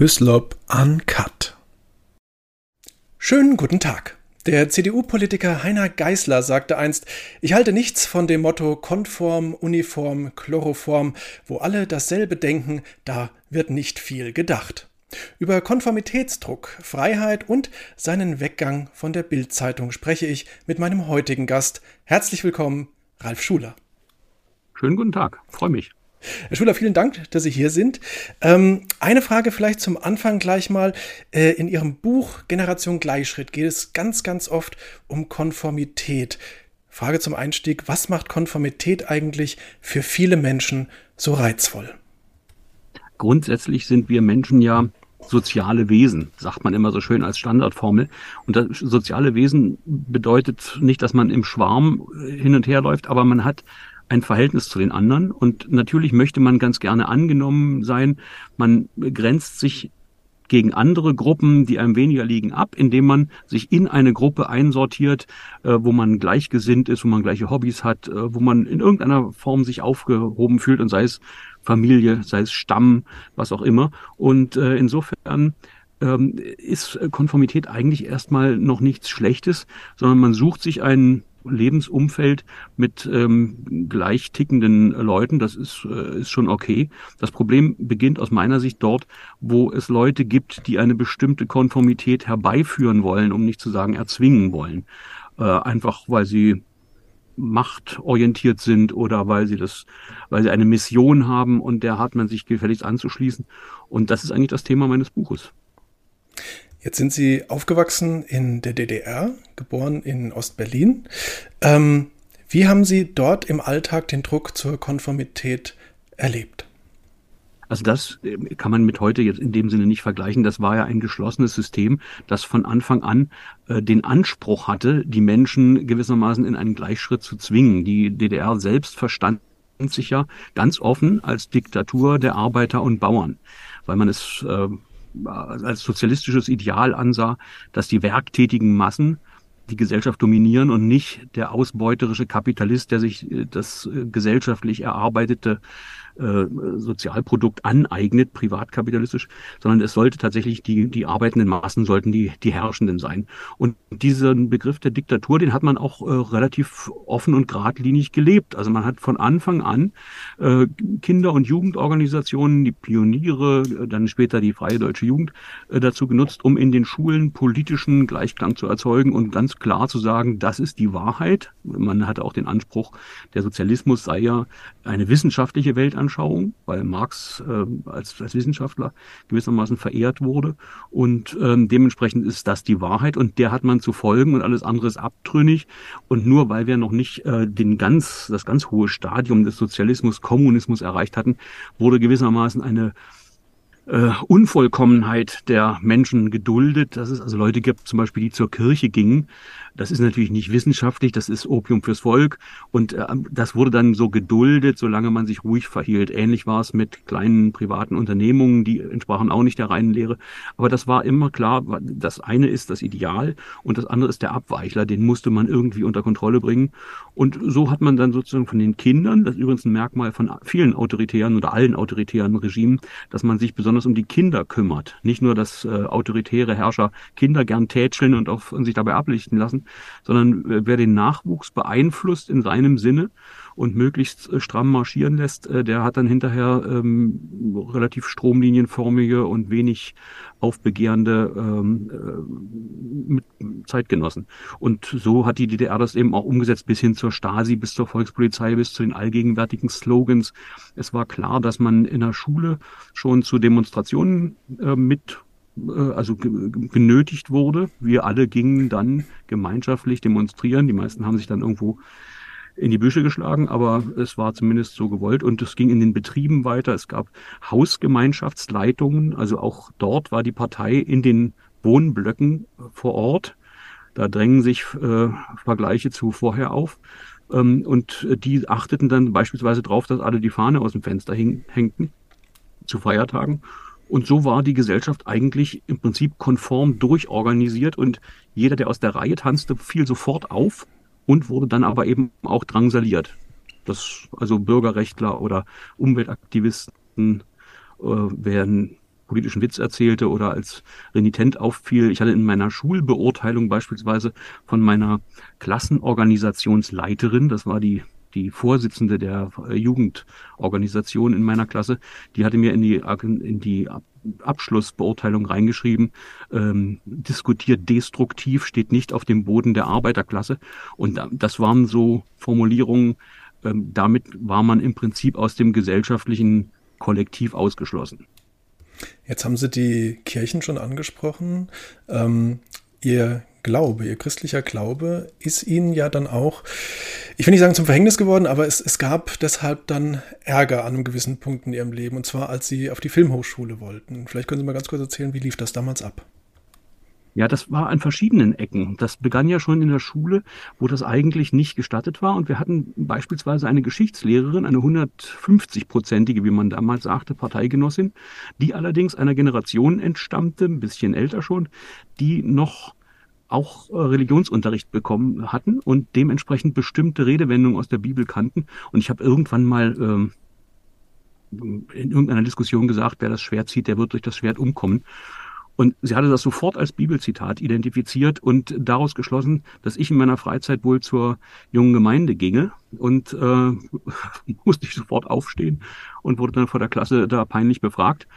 Hyslop Uncut. Schönen guten Tag. Der CDU-Politiker Heiner Geißler sagte einst, ich halte nichts von dem Motto konform, uniform, chloroform, wo alle dasselbe denken, da wird nicht viel gedacht. Über Konformitätsdruck, Freiheit und seinen Weggang von der Bildzeitung spreche ich mit meinem heutigen Gast. Herzlich willkommen, Ralf Schuler. Schönen guten Tag, freue mich. Herr Schuler, vielen Dank, dass Sie hier sind. Ähm, eine Frage vielleicht zum Anfang gleich mal. Äh, in Ihrem Buch Generation Gleichschritt geht es ganz, ganz oft um Konformität. Frage zum Einstieg, was macht Konformität eigentlich für viele Menschen so reizvoll? Grundsätzlich sind wir Menschen ja soziale Wesen, sagt man immer so schön als Standardformel. Und das soziale Wesen bedeutet nicht, dass man im Schwarm hin und her läuft, aber man hat ein Verhältnis zu den anderen. Und natürlich möchte man ganz gerne angenommen sein. Man grenzt sich gegen andere Gruppen, die einem weniger liegen, ab, indem man sich in eine Gruppe einsortiert, äh, wo man gleichgesinnt ist, wo man gleiche Hobbys hat, äh, wo man in irgendeiner Form sich aufgehoben fühlt und sei es Familie, sei es Stamm, was auch immer. Und äh, insofern ähm, ist Konformität eigentlich erstmal noch nichts Schlechtes, sondern man sucht sich einen Lebensumfeld mit ähm, gleich tickenden Leuten, das ist, äh, ist schon okay. Das Problem beginnt aus meiner Sicht dort, wo es Leute gibt, die eine bestimmte Konformität herbeiführen wollen, um nicht zu sagen erzwingen wollen. Äh, einfach weil sie machtorientiert sind oder weil sie das, weil sie eine Mission haben und der hat man sich gefälligst anzuschließen. Und das ist eigentlich das Thema meines Buches. Jetzt sind Sie aufgewachsen in der DDR, geboren in Ostberlin. Ähm, wie haben Sie dort im Alltag den Druck zur Konformität erlebt? Also das äh, kann man mit heute jetzt in dem Sinne nicht vergleichen. Das war ja ein geschlossenes System, das von Anfang an äh, den Anspruch hatte, die Menschen gewissermaßen in einen Gleichschritt zu zwingen. Die DDR selbst verstand sich ja ganz offen als Diktatur der Arbeiter und Bauern, weil man es äh, als sozialistisches Ideal ansah, dass die werktätigen Massen die Gesellschaft dominieren und nicht der ausbeuterische Kapitalist, der sich äh, das äh, gesellschaftlich erarbeitete äh, Sozialprodukt aneignet, privatkapitalistisch, sondern es sollte tatsächlich die, die arbeitenden Massen sollten die, die Herrschenden sein. Und diesen Begriff der Diktatur, den hat man auch äh, relativ offen und geradlinig gelebt. Also man hat von Anfang an äh, Kinder- und Jugendorganisationen, die Pioniere, äh, dann später die Freie Deutsche Jugend, äh, dazu genutzt, um in den Schulen politischen Gleichklang zu erzeugen und ganz klar zu sagen, das ist die Wahrheit. Man hatte auch den Anspruch, der Sozialismus sei ja eine wissenschaftliche Weltanschauung Weltanschauung, weil Marx äh, als, als Wissenschaftler gewissermaßen verehrt wurde. Und ähm, dementsprechend ist das die Wahrheit und der hat man zu folgen und alles andere ist abtrünnig. Und nur weil wir noch nicht äh, den ganz, das ganz hohe Stadium des Sozialismus, Kommunismus erreicht hatten, wurde gewissermaßen eine äh, Unvollkommenheit der Menschen geduldet, dass es also Leute gibt, zum Beispiel, die zur Kirche gingen, das ist natürlich nicht wissenschaftlich, das ist Opium fürs Volk und äh, das wurde dann so geduldet, solange man sich ruhig verhielt. Ähnlich war es mit kleinen privaten Unternehmungen, die entsprachen auch nicht der reinen Lehre. Aber das war immer klar, das eine ist das Ideal und das andere ist der Abweichler, den musste man irgendwie unter Kontrolle bringen. Und so hat man dann sozusagen von den Kindern, das ist übrigens ein Merkmal von vielen autoritären oder allen autoritären Regimen, dass man sich besonders um die Kinder kümmert. Nicht nur, dass äh, autoritäre Herrscher Kinder gern tätscheln und, auf, und sich dabei ablichten lassen, sondern äh, wer den Nachwuchs beeinflusst in seinem Sinne und möglichst äh, stramm marschieren lässt, äh, der hat dann hinterher ähm, relativ stromlinienförmige und wenig aufbegehrende ähm, äh, Zeitgenossen. Und so hat die DDR das eben auch umgesetzt bis hin zur Stasi, bis zur Volkspolizei, bis zu den allgegenwärtigen Slogans. Es war klar, dass man in der Schule schon zu Demonstrationen äh, mit also genötigt wurde. Wir alle gingen dann gemeinschaftlich demonstrieren. Die meisten haben sich dann irgendwo in die Büsche geschlagen, aber es war zumindest so gewollt und es ging in den Betrieben weiter. Es gab Hausgemeinschaftsleitungen, also auch dort war die Partei in den Wohnblöcken vor Ort. Da drängen sich äh, Vergleiche zu vorher auf. Ähm, und die achteten dann beispielsweise darauf, dass alle die Fahne aus dem Fenster hängten zu Feiertagen. Und so war die Gesellschaft eigentlich im Prinzip konform durchorganisiert und jeder, der aus der Reihe tanzte, fiel sofort auf und wurde dann aber eben auch drangsaliert. Das, also Bürgerrechtler oder Umweltaktivisten äh, werden politischen Witz erzählte oder als renitent auffiel. Ich hatte in meiner Schulbeurteilung beispielsweise von meiner Klassenorganisationsleiterin, das war die die Vorsitzende der äh, Jugendorganisation in meiner Klasse, die hatte mir in die, in die Abschlussbeurteilung reingeschrieben, ähm, diskutiert destruktiv, steht nicht auf dem Boden der Arbeiterklasse. Und das waren so Formulierungen, ähm, damit war man im Prinzip aus dem gesellschaftlichen Kollektiv ausgeschlossen. Jetzt haben Sie die Kirchen schon angesprochen. Ähm, Ihr Glaube, Ihr christlicher Glaube ist Ihnen ja dann auch, ich will nicht sagen zum Verhängnis geworden, aber es, es gab deshalb dann Ärger an einem gewissen Punkt in Ihrem Leben, und zwar als Sie auf die Filmhochschule wollten. Vielleicht können Sie mal ganz kurz erzählen, wie lief das damals ab? Ja, das war an verschiedenen Ecken. Das begann ja schon in der Schule, wo das eigentlich nicht gestattet war. Und wir hatten beispielsweise eine Geschichtslehrerin, eine 150-prozentige, wie man damals sagte, Parteigenossin, die allerdings einer Generation entstammte, ein bisschen älter schon, die noch auch äh, Religionsunterricht bekommen hatten und dementsprechend bestimmte Redewendungen aus der Bibel kannten. Und ich habe irgendwann mal ähm, in irgendeiner Diskussion gesagt, wer das Schwert zieht, der wird durch das Schwert umkommen. Und sie hatte das sofort als Bibelzitat identifiziert und daraus geschlossen, dass ich in meiner Freizeit wohl zur jungen Gemeinde ginge. Und äh, musste ich sofort aufstehen und wurde dann vor der Klasse da peinlich befragt.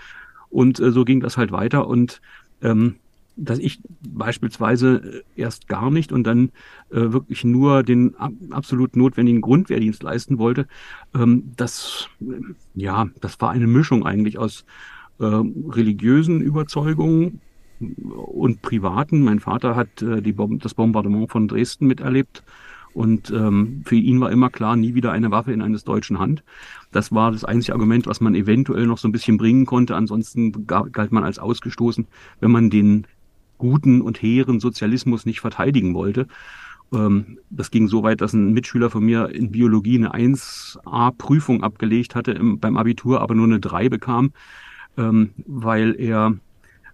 Und äh, so ging das halt weiter. Und ähm, dass ich beispielsweise erst gar nicht und dann äh, wirklich nur den ab, absolut notwendigen Grundwehrdienst leisten wollte, ähm, das, ja, das war eine Mischung eigentlich aus äh, religiösen Überzeugungen und privaten. Mein Vater hat äh, die Bom das Bombardement von Dresden miterlebt und ähm, für ihn war immer klar, nie wieder eine Waffe in eines deutschen Hand. Das war das einzige Argument, was man eventuell noch so ein bisschen bringen konnte. Ansonsten galt man als ausgestoßen, wenn man den guten und hehren Sozialismus nicht verteidigen wollte. Ähm, das ging so weit, dass ein Mitschüler von mir in Biologie eine 1a-Prüfung abgelegt hatte im, beim Abitur, aber nur eine 3 bekam, ähm, weil er,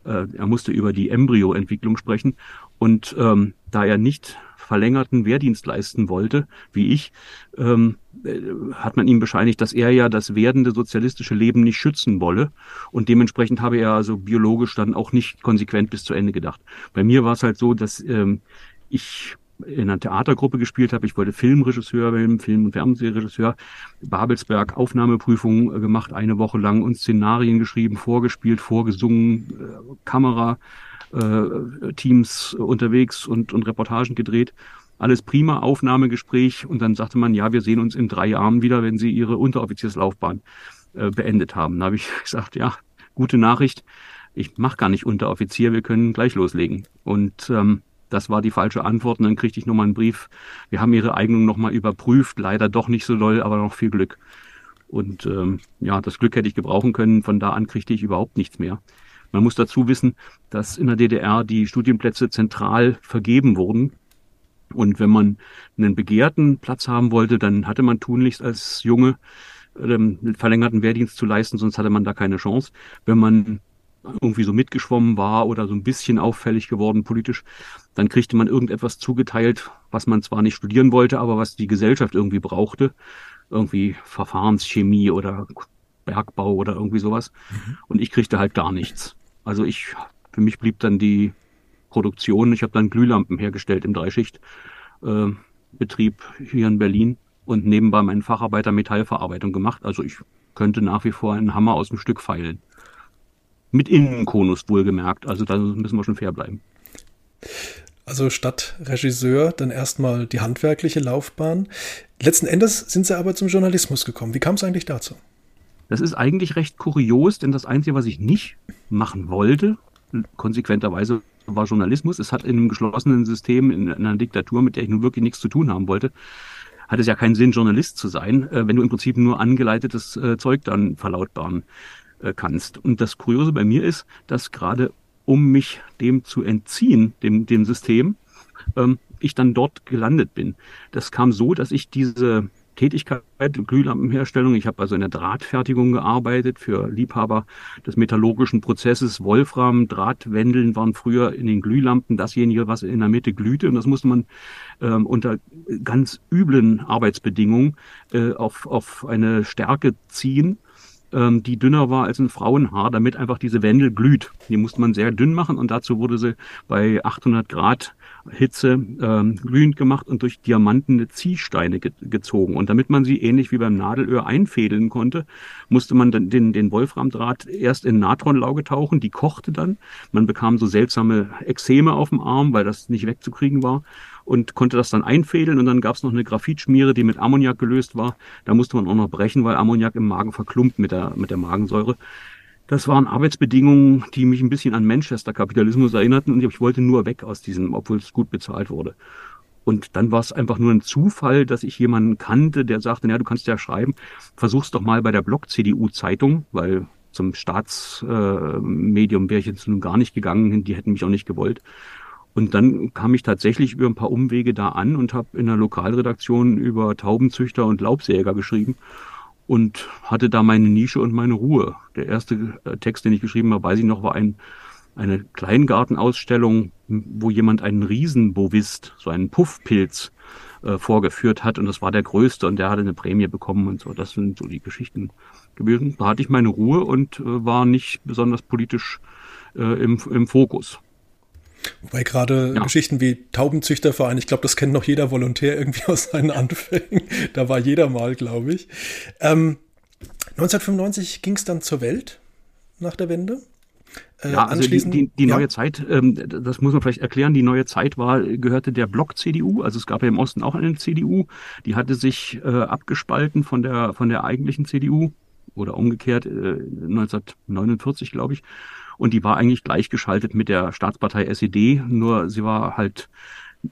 äh, er musste über die Embryoentwicklung sprechen. Und ähm, da er nicht verlängerten Wehrdienst leisten wollte, wie ich, ähm, äh, hat man ihm bescheinigt, dass er ja das werdende sozialistische Leben nicht schützen wolle. Und dementsprechend habe er also biologisch dann auch nicht konsequent bis zu Ende gedacht. Bei mir war es halt so, dass ähm, ich in einer Theatergruppe gespielt habe. Ich wollte Filmregisseur werden, Film- und Fernsehregisseur. Babelsberg Aufnahmeprüfungen äh, gemacht, eine Woche lang und Szenarien geschrieben, vorgespielt, vorgesungen, äh, Kamera äh, Teams unterwegs und, und Reportagen gedreht. Alles prima, Aufnahmegespräch und dann sagte man, ja, wir sehen uns in drei Jahren wieder, wenn Sie Ihre Unteroffizierslaufbahn äh, beendet haben. Da habe ich gesagt, ja, gute Nachricht. Ich mache gar nicht Unteroffizier, wir können gleich loslegen. Und ähm, das war die falsche Antwort. Und dann kriegte ich nochmal einen Brief. Wir haben Ihre Eignung nochmal überprüft. Leider doch nicht so doll, aber noch viel Glück. Und ähm, ja, das Glück hätte ich gebrauchen können. Von da an kriegte ich überhaupt nichts mehr. Man muss dazu wissen, dass in der DDR die Studienplätze zentral vergeben wurden. Und wenn man einen begehrten Platz haben wollte, dann hatte man tunlichst als Junge ähm, verlängerten Wehrdienst zu leisten, sonst hatte man da keine Chance. Wenn man irgendwie so mitgeschwommen war oder so ein bisschen auffällig geworden politisch, dann kriegte man irgendetwas zugeteilt, was man zwar nicht studieren wollte, aber was die Gesellschaft irgendwie brauchte. Irgendwie Verfahrenschemie oder Bergbau oder irgendwie sowas. Mhm. Und ich kriegte halt gar nichts. Also ich, für mich blieb dann die Produktion. Ich habe dann Glühlampen hergestellt im Dreischichtbetrieb äh, hier in Berlin und nebenbei meinen Facharbeiter Metallverarbeitung gemacht. Also ich könnte nach wie vor einen Hammer aus dem Stück feilen. Mit Innenkonus wohlgemerkt. Also da müssen wir schon fair bleiben. Also statt Regisseur dann erstmal die handwerkliche Laufbahn. Letzten Endes sind Sie aber zum Journalismus gekommen. Wie kam es eigentlich dazu? Das ist eigentlich recht kurios, denn das Einzige, was ich nicht machen wollte, konsequenterweise war Journalismus. Es hat in einem geschlossenen System, in einer Diktatur, mit der ich nun wirklich nichts zu tun haben wollte, hat es ja keinen Sinn, Journalist zu sein, äh, wenn du im Prinzip nur angeleitetes äh, Zeug dann verlautbaren äh, kannst. Und das Kuriose bei mir ist, dass gerade um mich dem zu entziehen, dem, dem System, ähm, ich dann dort gelandet bin. Das kam so, dass ich diese Tätigkeit, Glühlampenherstellung. Ich habe also in der Drahtfertigung gearbeitet für Liebhaber des metallurgischen Prozesses. Wolfram, Drahtwendeln waren früher in den Glühlampen dasjenige, was in der Mitte glühte. Und das musste man ähm, unter ganz üblen Arbeitsbedingungen äh, auf, auf eine Stärke ziehen ähm, die dünner war als ein Frauenhaar, damit einfach diese Wendel glüht. Die musste man sehr dünn machen und dazu wurde sie bei 800 Grad Hitze ähm, glühend gemacht und durch diamantene Ziehsteine ge gezogen. Und damit man sie ähnlich wie beim Nadelöhr einfädeln konnte, musste man dann den, den Wolframdraht erst in Natronlauge tauchen, die kochte dann. Man bekam so seltsame Exzeme auf dem Arm, weil das nicht wegzukriegen war und konnte das dann einfädeln und dann gab es noch eine Graphitschmiere, die mit Ammoniak gelöst war. Da musste man auch noch brechen, weil Ammoniak im Magen verklumpt mit der, mit der Magensäure. Das waren Arbeitsbedingungen, die mich ein bisschen an Manchester-Kapitalismus erinnerten und ich wollte nur weg aus diesem, obwohl es gut bezahlt wurde. Und dann war es einfach nur ein Zufall, dass ich jemanden kannte, der sagte, ja, du kannst ja schreiben, versuch's doch mal bei der Block-CDU-Zeitung, weil zum Staatsmedium äh, wäre ich jetzt nun gar nicht gegangen, die hätten mich auch nicht gewollt. Und dann kam ich tatsächlich über ein paar Umwege da an und habe in der Lokalredaktion über Taubenzüchter und Laubsäger geschrieben und hatte da meine Nische und meine Ruhe. Der erste äh, Text, den ich geschrieben habe, weiß ich noch, war ein, eine Kleingartenausstellung, wo jemand einen Riesenbovist, so einen Puffpilz, äh, vorgeführt hat und das war der größte und der hatte eine Prämie bekommen und so. Das sind so die Geschichten gewesen. Da hatte ich meine Ruhe und äh, war nicht besonders politisch äh, im, im Fokus. Wobei gerade ja. Geschichten wie Taubenzüchterverein, ich glaube, das kennt noch jeder Volontär irgendwie aus seinen Anfängen. da war jeder mal, glaube ich. Ähm, 1995 ging es dann zur Welt nach der Wende. Äh, ja, also die, die, die neue ja. Zeit, ähm, das muss man vielleicht erklären, die neue Zeit war, gehörte der Block CDU, also es gab ja im Osten auch eine CDU, die hatte sich äh, abgespalten von der, von der eigentlichen CDU oder umgekehrt äh, 1949, glaube ich. Und die war eigentlich gleichgeschaltet mit der Staatspartei SED, nur sie war halt,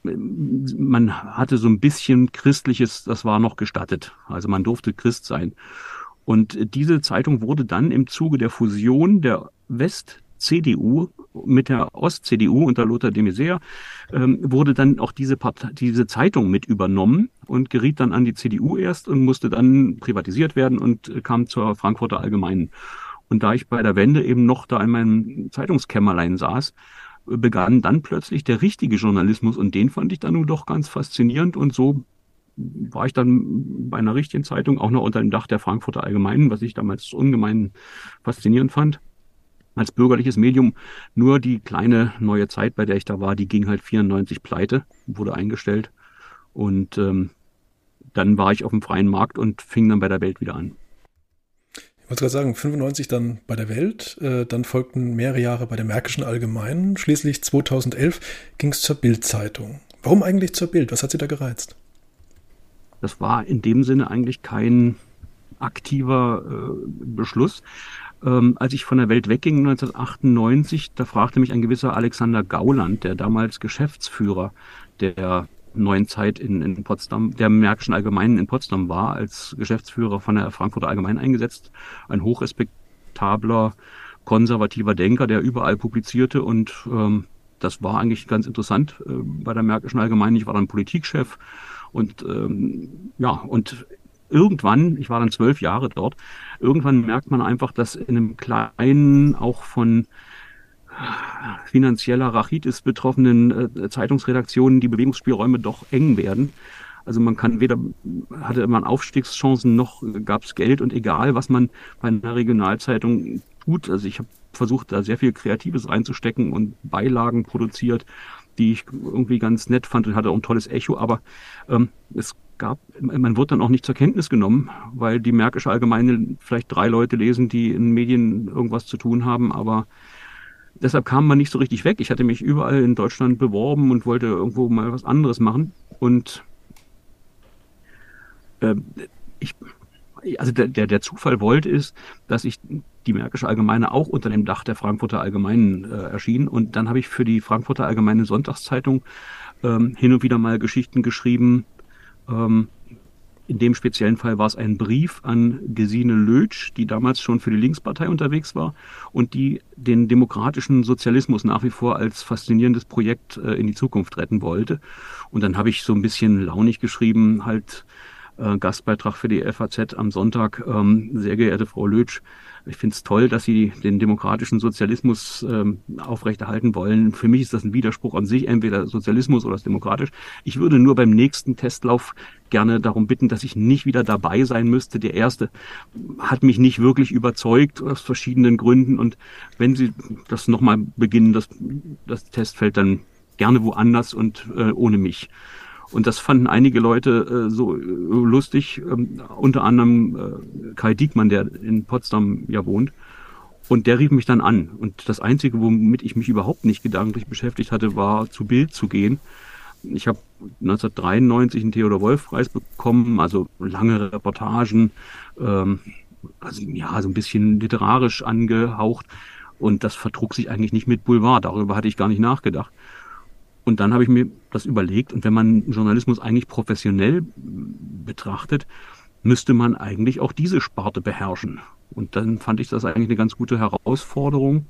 man hatte so ein bisschen Christliches, das war noch gestattet. Also man durfte Christ sein. Und diese Zeitung wurde dann im Zuge der Fusion der West CDU mit der Ost-CDU unter Lothar de Maizière ähm, wurde dann auch diese, Partei, diese Zeitung mit übernommen und geriet dann an die CDU erst und musste dann privatisiert werden und kam zur Frankfurter Allgemeinen. Und da ich bei der Wende eben noch da in meinem Zeitungskämmerlein saß, begann dann plötzlich der richtige Journalismus und den fand ich dann nun doch ganz faszinierend und so war ich dann bei einer richtigen Zeitung auch noch unter dem Dach der Frankfurter Allgemeinen, was ich damals ungemein faszinierend fand. Als bürgerliches Medium nur die kleine neue Zeit, bei der ich da war, die ging halt 94 pleite, wurde eingestellt und ähm, dann war ich auf dem freien Markt und fing dann bei der Welt wieder an. Wollte gerade sagen, 95 dann bei der Welt, äh, dann folgten mehrere Jahre bei der Märkischen Allgemeinen, schließlich 2011 ging es zur Bild-Zeitung. Warum eigentlich zur Bild? Was hat Sie da gereizt? Das war in dem Sinne eigentlich kein aktiver äh, Beschluss. Ähm, als ich von der Welt wegging 1998, da fragte mich ein gewisser Alexander Gauland, der damals Geschäftsführer der neuen Zeit in, in Potsdam, der Märkischen Allgemeinen in Potsdam war, als Geschäftsführer von der Frankfurter Allgemeinen eingesetzt. Ein hochrespektabler, konservativer Denker, der überall publizierte und ähm, das war eigentlich ganz interessant äh, bei der Märkischen Allgemeinen. Ich war dann Politikchef und ähm, ja, und irgendwann, ich war dann zwölf Jahre dort, irgendwann merkt man einfach, dass in einem kleinen, auch von finanzieller Rachitis betroffenen äh, Zeitungsredaktionen die Bewegungsspielräume doch eng werden. Also man kann weder, hatte man Aufstiegschancen noch gab es Geld und egal, was man bei einer Regionalzeitung tut. Also ich habe versucht, da sehr viel Kreatives reinzustecken und Beilagen produziert, die ich irgendwie ganz nett fand und hatte auch ein tolles Echo, aber ähm, es gab, man wurde dann auch nicht zur Kenntnis genommen, weil die Märkische Allgemeine vielleicht drei Leute lesen, die in Medien irgendwas zu tun haben, aber deshalb kam man nicht so richtig weg. Ich hatte mich überall in Deutschland beworben und wollte irgendwo mal was anderes machen. Und äh, ich, also der, der, der Zufall wollte ist, dass ich die Märkische Allgemeine auch unter dem Dach der Frankfurter Allgemeinen äh, erschien. Und dann habe ich für die Frankfurter Allgemeine Sonntagszeitung ähm, hin und wieder mal Geschichten geschrieben, ähm, in dem speziellen Fall war es ein Brief an Gesine Lötsch, die damals schon für die Linkspartei unterwegs war und die den demokratischen Sozialismus nach wie vor als faszinierendes Projekt äh, in die Zukunft retten wollte. Und dann habe ich so ein bisschen launig geschrieben, halt äh, Gastbeitrag für die FAZ am Sonntag. Ähm, sehr geehrte Frau Lötsch, ich finde es toll, dass Sie den demokratischen Sozialismus ähm, aufrechterhalten wollen. Für mich ist das ein Widerspruch an sich, entweder Sozialismus oder demokratisch. Ich würde nur beim nächsten Testlauf gerne darum bitten, dass ich nicht wieder dabei sein müsste. Der erste hat mich nicht wirklich überzeugt aus verschiedenen Gründen. Und wenn Sie das nochmal beginnen, das, das Testfeld dann gerne woanders und äh, ohne mich. Und das fanden einige Leute äh, so äh, lustig, ähm, unter anderem äh, Kai Diekmann, der in Potsdam ja wohnt. Und der rief mich dann an. Und das Einzige, womit ich mich überhaupt nicht gedanklich beschäftigt hatte, war zu Bild zu gehen. Ich habe 1993 einen Theodor Wolf Preis bekommen, also lange Reportagen, ähm, also ja, so ein bisschen literarisch angehaucht. Und das vertrug sich eigentlich nicht mit Boulevard. Darüber hatte ich gar nicht nachgedacht. Und dann habe ich mir das überlegt, und wenn man Journalismus eigentlich professionell betrachtet, müsste man eigentlich auch diese Sparte beherrschen. Und dann fand ich das eigentlich eine ganz gute Herausforderung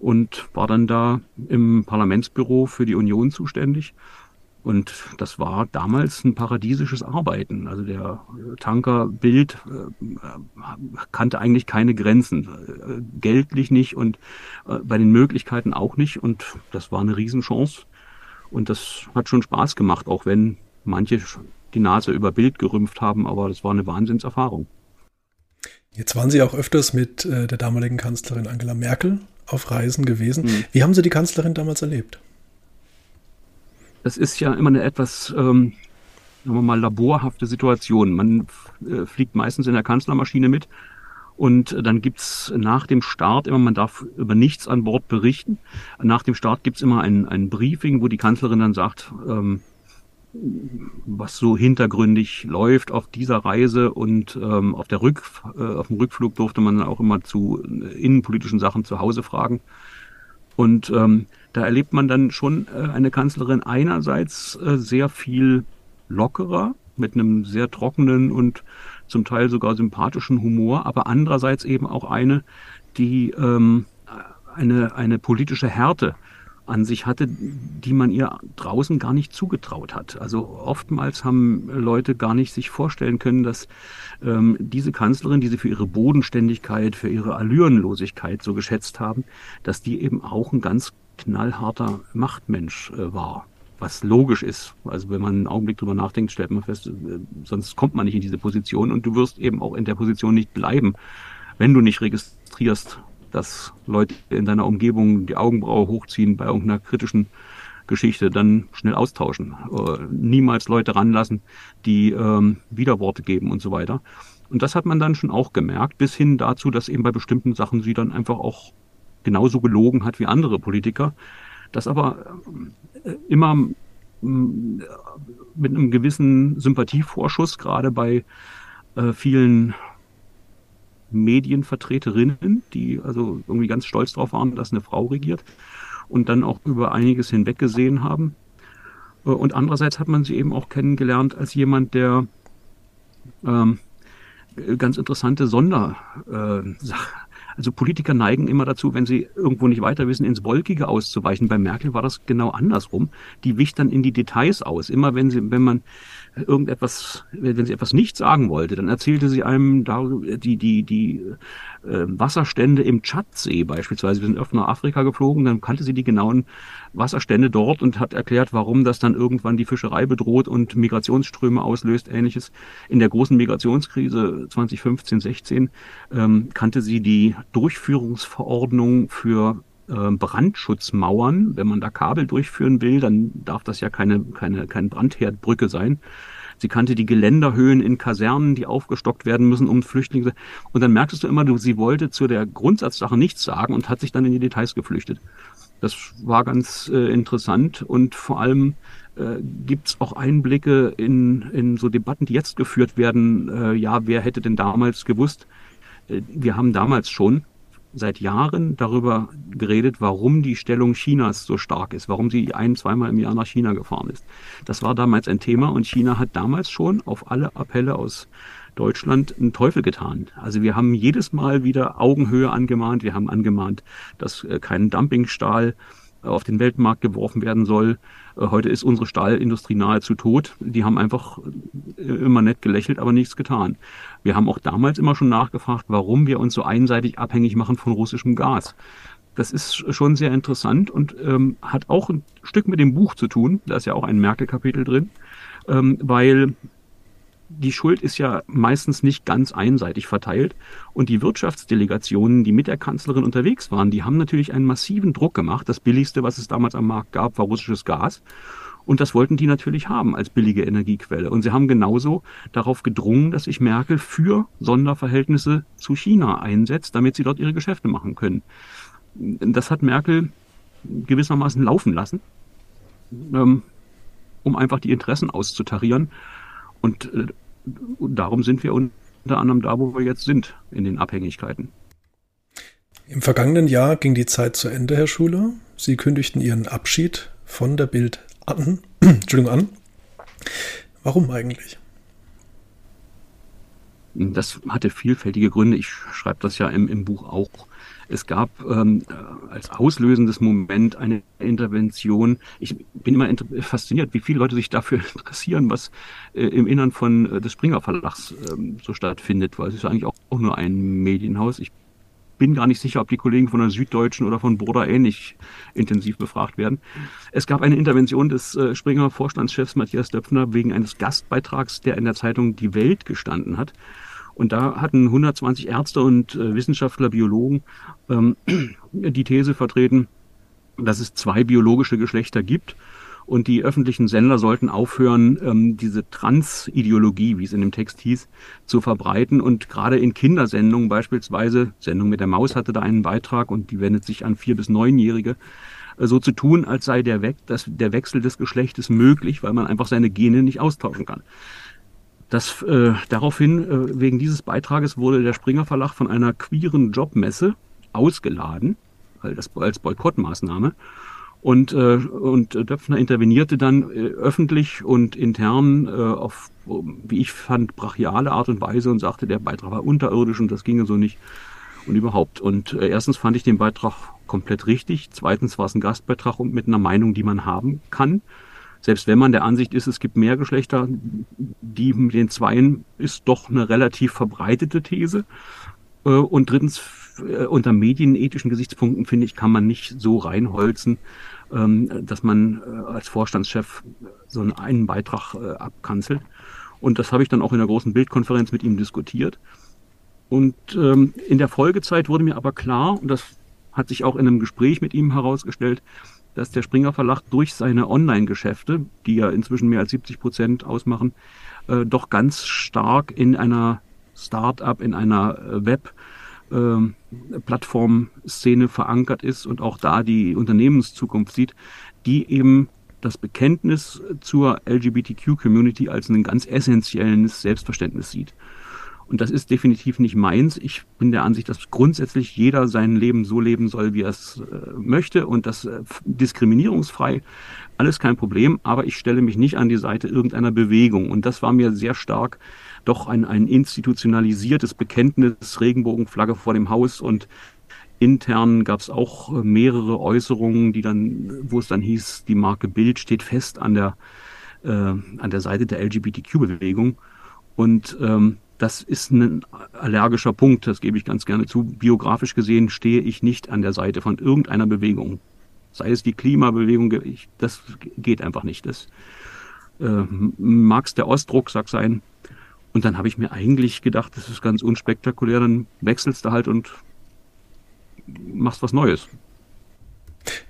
und war dann da im Parlamentsbüro für die Union zuständig. Und das war damals ein paradiesisches Arbeiten. Also der Tanker Bild äh, kannte eigentlich keine Grenzen. Äh, geldlich nicht und äh, bei den Möglichkeiten auch nicht. Und das war eine Riesenchance. Und das hat schon Spaß gemacht, auch wenn manche die Nase über Bild gerümpft haben, aber das war eine Wahnsinnserfahrung. Jetzt waren Sie auch öfters mit äh, der damaligen Kanzlerin Angela Merkel auf Reisen gewesen. Mhm. Wie haben Sie die Kanzlerin damals erlebt? Das ist ja immer eine etwas, ähm, sagen wir mal, laborhafte Situation. Man äh, fliegt meistens in der Kanzlermaschine mit und dann gibt's nach dem Start immer, man darf über nichts an Bord berichten. Nach dem Start gibt's immer ein, ein Briefing, wo die Kanzlerin dann sagt, ähm, was so hintergründig läuft auf dieser Reise und ähm, auf der Rück, äh, auf dem Rückflug durfte man auch immer zu äh, innenpolitischen Sachen zu Hause fragen. Und ähm, da erlebt man dann schon äh, eine Kanzlerin einerseits äh, sehr viel lockerer, mit einem sehr trockenen und zum Teil sogar sympathischen Humor, aber andererseits eben auch eine, die ähm, eine, eine politische Härte an sich hatte, die man ihr draußen gar nicht zugetraut hat. Also oftmals haben Leute gar nicht sich vorstellen können, dass ähm, diese Kanzlerin, die sie für ihre Bodenständigkeit, für ihre Allürenlosigkeit so geschätzt haben, dass die eben auch ein ganz knallharter Machtmensch äh, war was logisch ist. Also wenn man einen Augenblick drüber nachdenkt, stellt man fest, äh, sonst kommt man nicht in diese Position und du wirst eben auch in der Position nicht bleiben, wenn du nicht registrierst, dass Leute in deiner Umgebung die Augenbraue hochziehen bei irgendeiner kritischen Geschichte, dann schnell austauschen. Niemals Leute ranlassen, die ähm, Widerworte geben und so weiter. Und das hat man dann schon auch gemerkt, bis hin dazu, dass eben bei bestimmten Sachen sie dann einfach auch genauso gelogen hat wie andere Politiker. Das aber äh, immer mm, mit einem gewissen Sympathievorschuss, gerade bei äh, vielen Medienvertreterinnen, die also irgendwie ganz stolz darauf waren, dass eine Frau regiert und dann auch über einiges hinweggesehen haben. Äh, und andererseits hat man sie eben auch kennengelernt als jemand, der ähm, ganz interessante Sondersachen äh, also Politiker neigen immer dazu, wenn sie irgendwo nicht weiter wissen, ins Wolkige auszuweichen. Bei Merkel war das genau andersrum. Die wich dann in die Details aus. Immer wenn sie, wenn man irgendetwas, wenn sie etwas nicht sagen wollte, dann erzählte sie einem die, die, die äh, Wasserstände im Tschadsee beispielsweise. Wir sind öfter nach Afrika geflogen, dann kannte sie die genauen Wasserstände dort und hat erklärt, warum das dann irgendwann die Fischerei bedroht und Migrationsströme auslöst, ähnliches. In der großen Migrationskrise 2015, 16 ähm, kannte sie die Durchführungsverordnung für Brandschutzmauern. Wenn man da Kabel durchführen will, dann darf das ja keine, keine, keine Brandherdbrücke sein. Sie kannte die Geländerhöhen in Kasernen, die aufgestockt werden müssen, um Flüchtlinge. Und dann merktest du immer, sie wollte zu der Grundsatzsache nichts sagen und hat sich dann in die Details geflüchtet. Das war ganz äh, interessant und vor allem äh, gibt es auch Einblicke in, in so Debatten, die jetzt geführt werden. Äh, ja, wer hätte denn damals gewusst? Äh, wir haben damals schon seit Jahren darüber geredet, warum die Stellung Chinas so stark ist, warum sie ein, zweimal im Jahr nach China gefahren ist. Das war damals ein Thema und China hat damals schon auf alle Appelle aus Deutschland einen Teufel getan. Also wir haben jedes Mal wieder Augenhöhe angemahnt, wir haben angemahnt, dass äh, kein Dumpingstahl auf den Weltmarkt geworfen werden soll. Äh, heute ist unsere Stahlindustrie nahezu tot. Die haben einfach äh, immer nett gelächelt, aber nichts getan. Wir haben auch damals immer schon nachgefragt, warum wir uns so einseitig abhängig machen von russischem Gas. Das ist schon sehr interessant und ähm, hat auch ein Stück mit dem Buch zu tun. Da ist ja auch ein Merkel-Kapitel drin, ähm, weil die Schuld ist ja meistens nicht ganz einseitig verteilt. Und die Wirtschaftsdelegationen, die mit der Kanzlerin unterwegs waren, die haben natürlich einen massiven Druck gemacht. Das Billigste, was es damals am Markt gab, war russisches Gas. Und das wollten die natürlich haben als billige Energiequelle. Und sie haben genauso darauf gedrungen, dass sich Merkel für Sonderverhältnisse zu China einsetzt, damit sie dort ihre Geschäfte machen können. Das hat Merkel gewissermaßen laufen lassen, ähm, um einfach die Interessen auszutarieren. Und äh, und darum sind wir unter anderem da, wo wir jetzt sind, in den Abhängigkeiten. Im vergangenen Jahr ging die Zeit zu Ende, Herr Schuler. Sie kündigten Ihren Abschied von der Bild an. Entschuldigung an. Warum eigentlich? Das hatte vielfältige Gründe. Ich schreibe das ja im, im Buch auch. Es gab ähm, als auslösendes Moment eine Intervention. Ich bin immer fasziniert, wie viele Leute sich dafür interessieren, was äh, im Innern von äh, des Springer Verlags ähm, so stattfindet, weil es ist eigentlich auch, auch nur ein Medienhaus. Ich bin gar nicht sicher, ob die Kollegen von der Süddeutschen oder von Broder ähnlich intensiv befragt werden. Es gab eine Intervention des äh, Springer Vorstandschefs Matthias Döpfner wegen eines Gastbeitrags, der in der Zeitung Die Welt gestanden hat. Und da hatten 120 Ärzte und äh, Wissenschaftler, Biologen ähm, die These vertreten, dass es zwei biologische Geschlechter gibt. Und die öffentlichen Sender sollten aufhören, ähm, diese Trans-Ideologie, wie es in dem Text hieß, zu verbreiten. Und gerade in Kindersendungen beispielsweise, Sendung mit der Maus hatte da einen Beitrag und die wendet sich an vier bis neunjährige, äh, so zu tun, als sei der, We das, der Wechsel des Geschlechtes möglich, weil man einfach seine Gene nicht austauschen kann. Das, äh, daraufhin, äh, wegen dieses Beitrages, wurde der Springer Verlag von einer queeren Jobmesse ausgeladen, das als Boykottmaßnahme. Und, äh, und Döpfner intervenierte dann äh, öffentlich und intern äh, auf, wie ich fand, brachiale Art und Weise und sagte, der Beitrag war unterirdisch und das ginge so nicht und überhaupt. Und äh, erstens fand ich den Beitrag komplett richtig. Zweitens war es ein Gastbeitrag und mit einer Meinung, die man haben kann selbst wenn man der Ansicht ist, es gibt mehr Geschlechter, die mit den Zweien ist doch eine relativ verbreitete These. Äh, und drittens, äh, unter medienethischen Gesichtspunkten, finde ich, kann man nicht so reinholzen, ähm, dass man äh, als Vorstandschef so einen Beitrag abkanzelt. Und das habe ich dann auch in der großen Bildkonferenz mit ihm diskutiert. Und ähm, in der Folgezeit wurde mir aber klar, und das hat sich auch in einem Gespräch mit ihm herausgestellt, dass der Springer Verlag durch seine Online-Geschäfte, die ja inzwischen mehr als 70 Prozent ausmachen, äh, doch ganz stark in einer Start-up, in einer äh, Web- ähm, Plattform-Szene verankert ist und auch da die Unternehmenszukunft sieht, die eben das Bekenntnis zur LGBTQ-Community als ein ganz essentielles Selbstverständnis sieht. Und das ist definitiv nicht meins. Ich bin der Ansicht, dass grundsätzlich jeder sein Leben so leben soll, wie er es äh, möchte und das äh, diskriminierungsfrei. Alles kein Problem, aber ich stelle mich nicht an die Seite irgendeiner Bewegung. Und das war mir sehr stark doch ein, ein institutionalisiertes Bekenntnis, Regenbogenflagge vor dem Haus und intern gab es auch mehrere Äußerungen, die dann, wo es dann hieß, die Marke Bild steht fest an der, äh, an der Seite der LGBTQ-Bewegung. Und ähm, das ist ein allergischer Punkt, das gebe ich ganz gerne zu. Biografisch gesehen stehe ich nicht an der Seite von irgendeiner Bewegung. Sei es die Klimabewegung, ich, das geht einfach nicht. Das äh, mag es der Ostrucksack sein. Und dann habe ich mir eigentlich gedacht, das ist ganz unspektakulär, dann wechselst du halt und machst was Neues.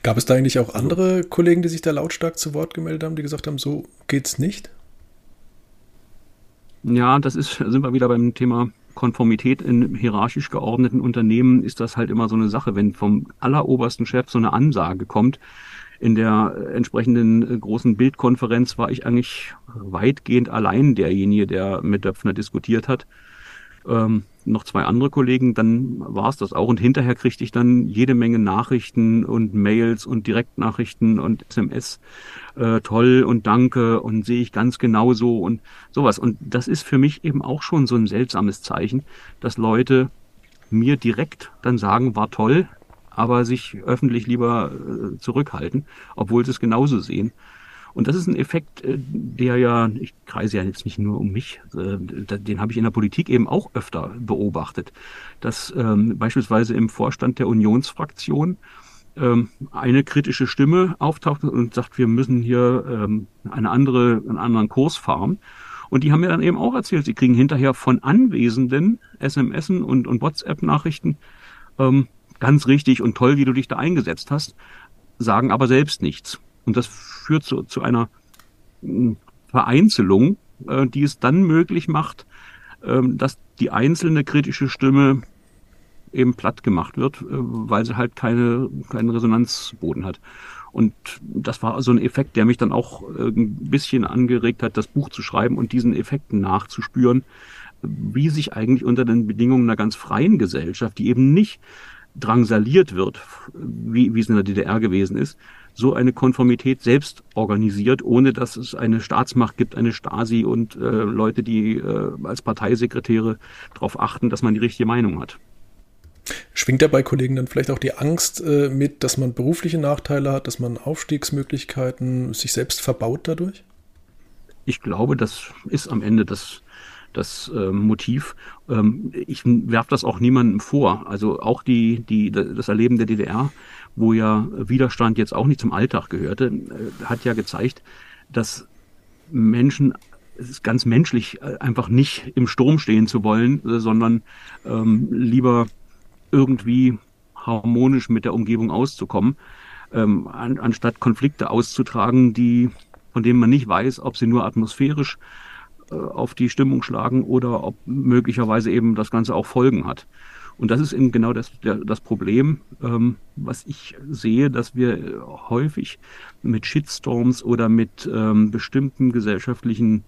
Gab es da eigentlich auch andere Kollegen, die sich da lautstark zu Wort gemeldet haben, die gesagt haben, so geht's nicht? Ja, das ist, sind wir wieder beim Thema Konformität in hierarchisch geordneten Unternehmen ist das halt immer so eine Sache, wenn vom allerobersten Chef so eine Ansage kommt. In der entsprechenden äh, großen Bildkonferenz war ich eigentlich weitgehend allein derjenige, der mit Döpfner diskutiert hat ähm, noch zwei andere Kollegen, dann war es das auch. Und hinterher kriegte ich dann jede Menge Nachrichten und Mails und Direktnachrichten und SMS. Äh, toll und danke und sehe ich ganz genau so und sowas. Und das ist für mich eben auch schon so ein seltsames Zeichen, dass Leute mir direkt dann sagen, war toll, aber sich öffentlich lieber äh, zurückhalten, obwohl sie es genauso sehen. Und das ist ein Effekt, äh, der ja, ich kreise ja jetzt nicht nur um mich, äh, den habe ich in der Politik eben auch öfter beobachtet, dass ähm, beispielsweise im Vorstand der Unionsfraktion ähm, eine kritische Stimme auftaucht und sagt, wir müssen hier ähm, eine andere, einen anderen Kurs fahren. Und die haben mir dann eben auch erzählt, sie kriegen hinterher von Anwesenden SMS und, und WhatsApp-Nachrichten, ähm, ganz richtig und toll, wie du dich da eingesetzt hast, sagen aber selbst nichts. Und das führt zu, zu einer hm, Vereinzelung, äh, die es dann möglich macht, äh, dass die einzelne kritische Stimme eben platt gemacht wird, äh, weil sie halt keine, keinen Resonanzboden hat. Und das war so ein Effekt, der mich dann auch äh, ein bisschen angeregt hat, das Buch zu schreiben und diesen Effekten nachzuspüren, wie sich eigentlich unter den Bedingungen einer ganz freien Gesellschaft, die eben nicht drangsaliert wird, wie, wie es in der DDR gewesen ist, so eine Konformität selbst organisiert, ohne dass es eine Staatsmacht gibt, eine Stasi und äh, Leute, die äh, als Parteisekretäre darauf achten, dass man die richtige Meinung hat. Schwingt da bei Kollegen dann vielleicht auch die Angst äh, mit, dass man berufliche Nachteile hat, dass man Aufstiegsmöglichkeiten sich selbst verbaut dadurch? Ich glaube, das ist am Ende das, das äh, Motiv. Ähm, ich werfe das auch niemandem vor. Also auch die, die, das Erleben der DDR wo ja Widerstand jetzt auch nicht zum Alltag gehörte, äh, hat ja gezeigt, dass Menschen es ist ganz menschlich, äh, einfach nicht im Sturm stehen zu wollen, äh, sondern ähm, lieber irgendwie harmonisch mit der Umgebung auszukommen, ähm, an, anstatt Konflikte auszutragen, die von denen man nicht weiß, ob sie nur atmosphärisch äh, auf die Stimmung schlagen oder ob möglicherweise eben das Ganze auch Folgen hat. Und das ist eben genau das, der, das Problem, ähm, was ich sehe, dass wir häufig mit Shitstorms oder mit ähm, bestimmten gesellschaftlichen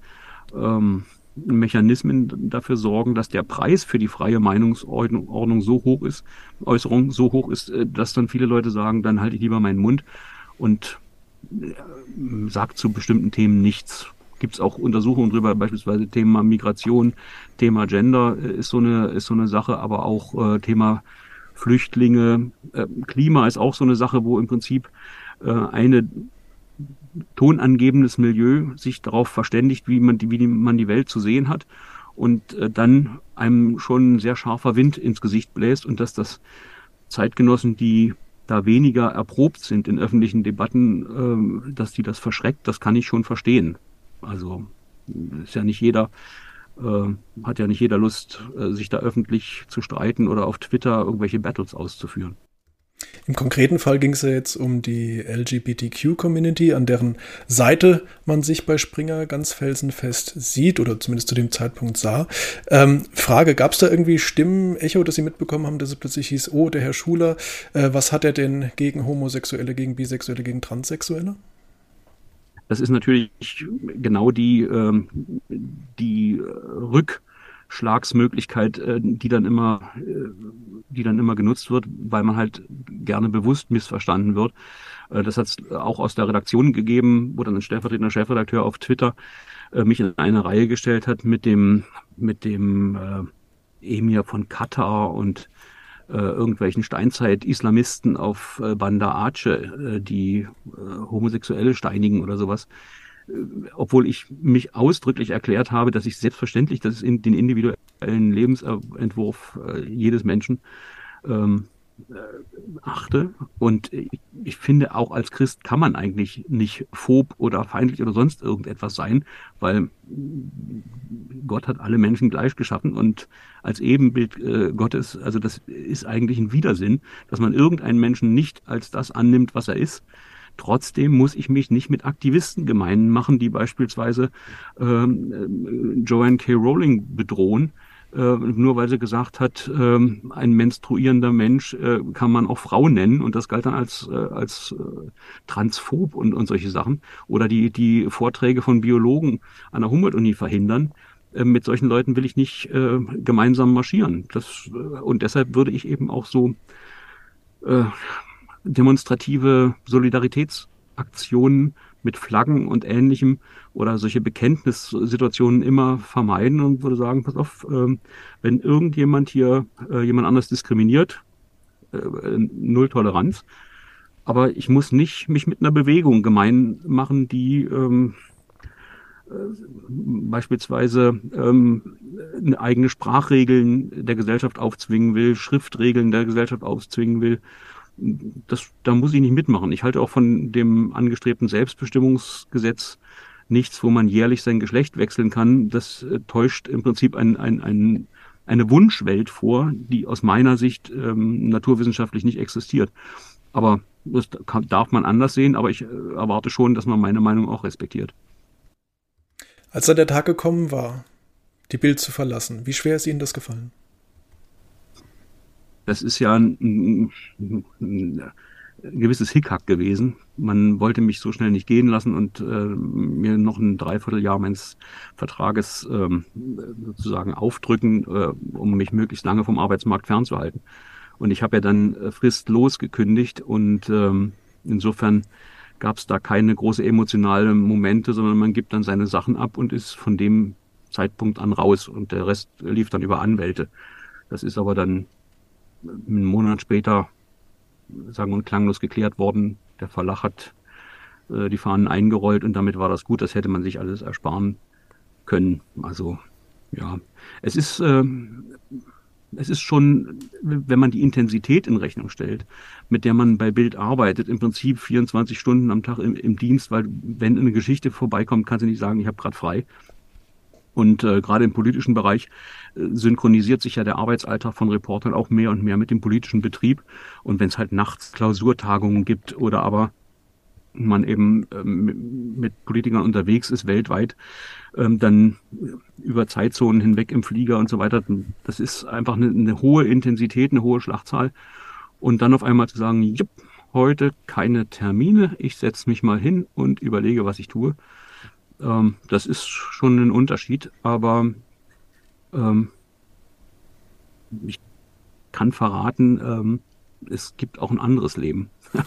ähm, Mechanismen dafür sorgen, dass der Preis für die freie Meinungsordnung so hoch ist, Äußerung so hoch ist, äh, dass dann viele Leute sagen, dann halte ich lieber meinen Mund und äh, sagt zu bestimmten Themen nichts gibt es auch Untersuchungen drüber, beispielsweise Thema Migration, Thema Gender äh, ist so eine, ist so eine Sache, aber auch äh, Thema Flüchtlinge, äh, Klima ist auch so eine Sache, wo im Prinzip äh, eine tonangebendes Milieu sich darauf verständigt, wie man die, wie man die Welt zu sehen hat und äh, dann einem schon sehr scharfer Wind ins Gesicht bläst und dass das Zeitgenossen, die da weniger erprobt sind in öffentlichen Debatten, äh, dass die das verschreckt, das kann ich schon verstehen. Also ist ja nicht jeder, äh, hat ja nicht jeder Lust, äh, sich da öffentlich zu streiten oder auf Twitter irgendwelche Battles auszuführen. Im konkreten Fall ging es ja jetzt um die LGBTQ-Community, an deren Seite man sich bei Springer ganz felsenfest sieht oder zumindest zu dem Zeitpunkt sah. Ähm, Frage, gab es da irgendwie Stimmen, Echo, dass Sie mitbekommen haben, dass es plötzlich hieß, oh, der Herr Schuler, äh, was hat er denn gegen Homosexuelle, gegen Bisexuelle, gegen Transsexuelle? Das ist natürlich genau die, ähm, die Rückschlagsmöglichkeit, äh, die dann immer, äh, die dann immer genutzt wird, weil man halt gerne bewusst missverstanden wird. Äh, das hat es auch aus der Redaktion gegeben, wo dann ein stellvertretender Chefredakteur auf Twitter äh, mich in eine Reihe gestellt hat mit dem, mit dem äh, Emir von Katar und äh, irgendwelchen Steinzeit-Islamisten auf äh, Banda Aceh, äh, die äh, Homosexuelle steinigen oder sowas. Äh, obwohl ich mich ausdrücklich erklärt habe, dass ich selbstverständlich, dass es in den individuellen Lebensentwurf äh, jedes Menschen ähm, äh, achte. Und ich, ich, finde, auch als Christ kann man eigentlich nicht phob oder feindlich oder sonst irgendetwas sein, weil Gott hat alle Menschen gleich geschaffen und als Ebenbild äh, Gottes, also das ist eigentlich ein Widersinn, dass man irgendeinen Menschen nicht als das annimmt, was er ist. Trotzdem muss ich mich nicht mit Aktivisten gemein machen, die beispielsweise ähm, äh, Joanne K. Rowling bedrohen, nur weil sie gesagt hat, äh, ein menstruierender Mensch äh, kann man auch Frau nennen und das galt dann als, äh, als äh, transphob und, und solche Sachen. Oder die, die Vorträge von Biologen an der Humboldt-Uni verhindern. Äh, mit solchen Leuten will ich nicht äh, gemeinsam marschieren. Das, äh, und deshalb würde ich eben auch so äh, demonstrative Solidaritätsaktionen mit Flaggen und ähnlichem oder solche Bekenntnissituationen immer vermeiden und würde sagen, pass auf, äh, wenn irgendjemand hier äh, jemand anders diskriminiert, äh, null Toleranz. Aber ich muss nicht mich mit einer Bewegung gemein machen, die ähm, äh, beispielsweise ähm, eigene Sprachregeln der Gesellschaft aufzwingen will, Schriftregeln der Gesellschaft aufzwingen will. Das, da muss ich nicht mitmachen. Ich halte auch von dem angestrebten Selbstbestimmungsgesetz nichts, wo man jährlich sein Geschlecht wechseln kann. Das äh, täuscht im Prinzip ein, ein, ein, eine Wunschwelt vor, die aus meiner Sicht ähm, naturwissenschaftlich nicht existiert. Aber das kann, darf man anders sehen, aber ich äh, erwarte schon, dass man meine Meinung auch respektiert. Als dann der Tag gekommen war, die Bild zu verlassen, wie schwer ist Ihnen das gefallen? Das ist ja ein, ein, ein gewisses Hickhack gewesen. Man wollte mich so schnell nicht gehen lassen und äh, mir noch ein Dreivierteljahr meines Vertrages ähm, sozusagen aufdrücken, äh, um mich möglichst lange vom Arbeitsmarkt fernzuhalten. Und ich habe ja dann äh, fristlos gekündigt und ähm, insofern gab es da keine große emotionale Momente, sondern man gibt dann seine Sachen ab und ist von dem Zeitpunkt an raus und der Rest lief dann über Anwälte. Das ist aber dann einen Monat später sagen und klanglos geklärt worden. Der Verlag hat äh, die Fahnen eingerollt und damit war das gut. Das hätte man sich alles ersparen können. Also ja, es ist äh, es ist schon, wenn man die Intensität in Rechnung stellt, mit der man bei Bild arbeitet, im Prinzip 24 Stunden am Tag im, im Dienst, weil wenn eine Geschichte vorbeikommt, kannst du nicht sagen, ich habe gerade frei. Und äh, gerade im politischen Bereich äh, synchronisiert sich ja der Arbeitsalltag von Reportern auch mehr und mehr mit dem politischen Betrieb. Und wenn es halt nachts Klausurtagungen gibt oder aber man eben ähm, mit Politikern unterwegs ist, weltweit, ähm, dann über Zeitzonen hinweg im Flieger und so weiter, das ist einfach eine, eine hohe Intensität, eine hohe Schlachtzahl. Und dann auf einmal zu sagen, jupp, heute keine Termine, ich setze mich mal hin und überlege, was ich tue. Ähm, das ist schon ein Unterschied, aber ähm, ich kann verraten, ähm, es gibt auch ein anderes Leben.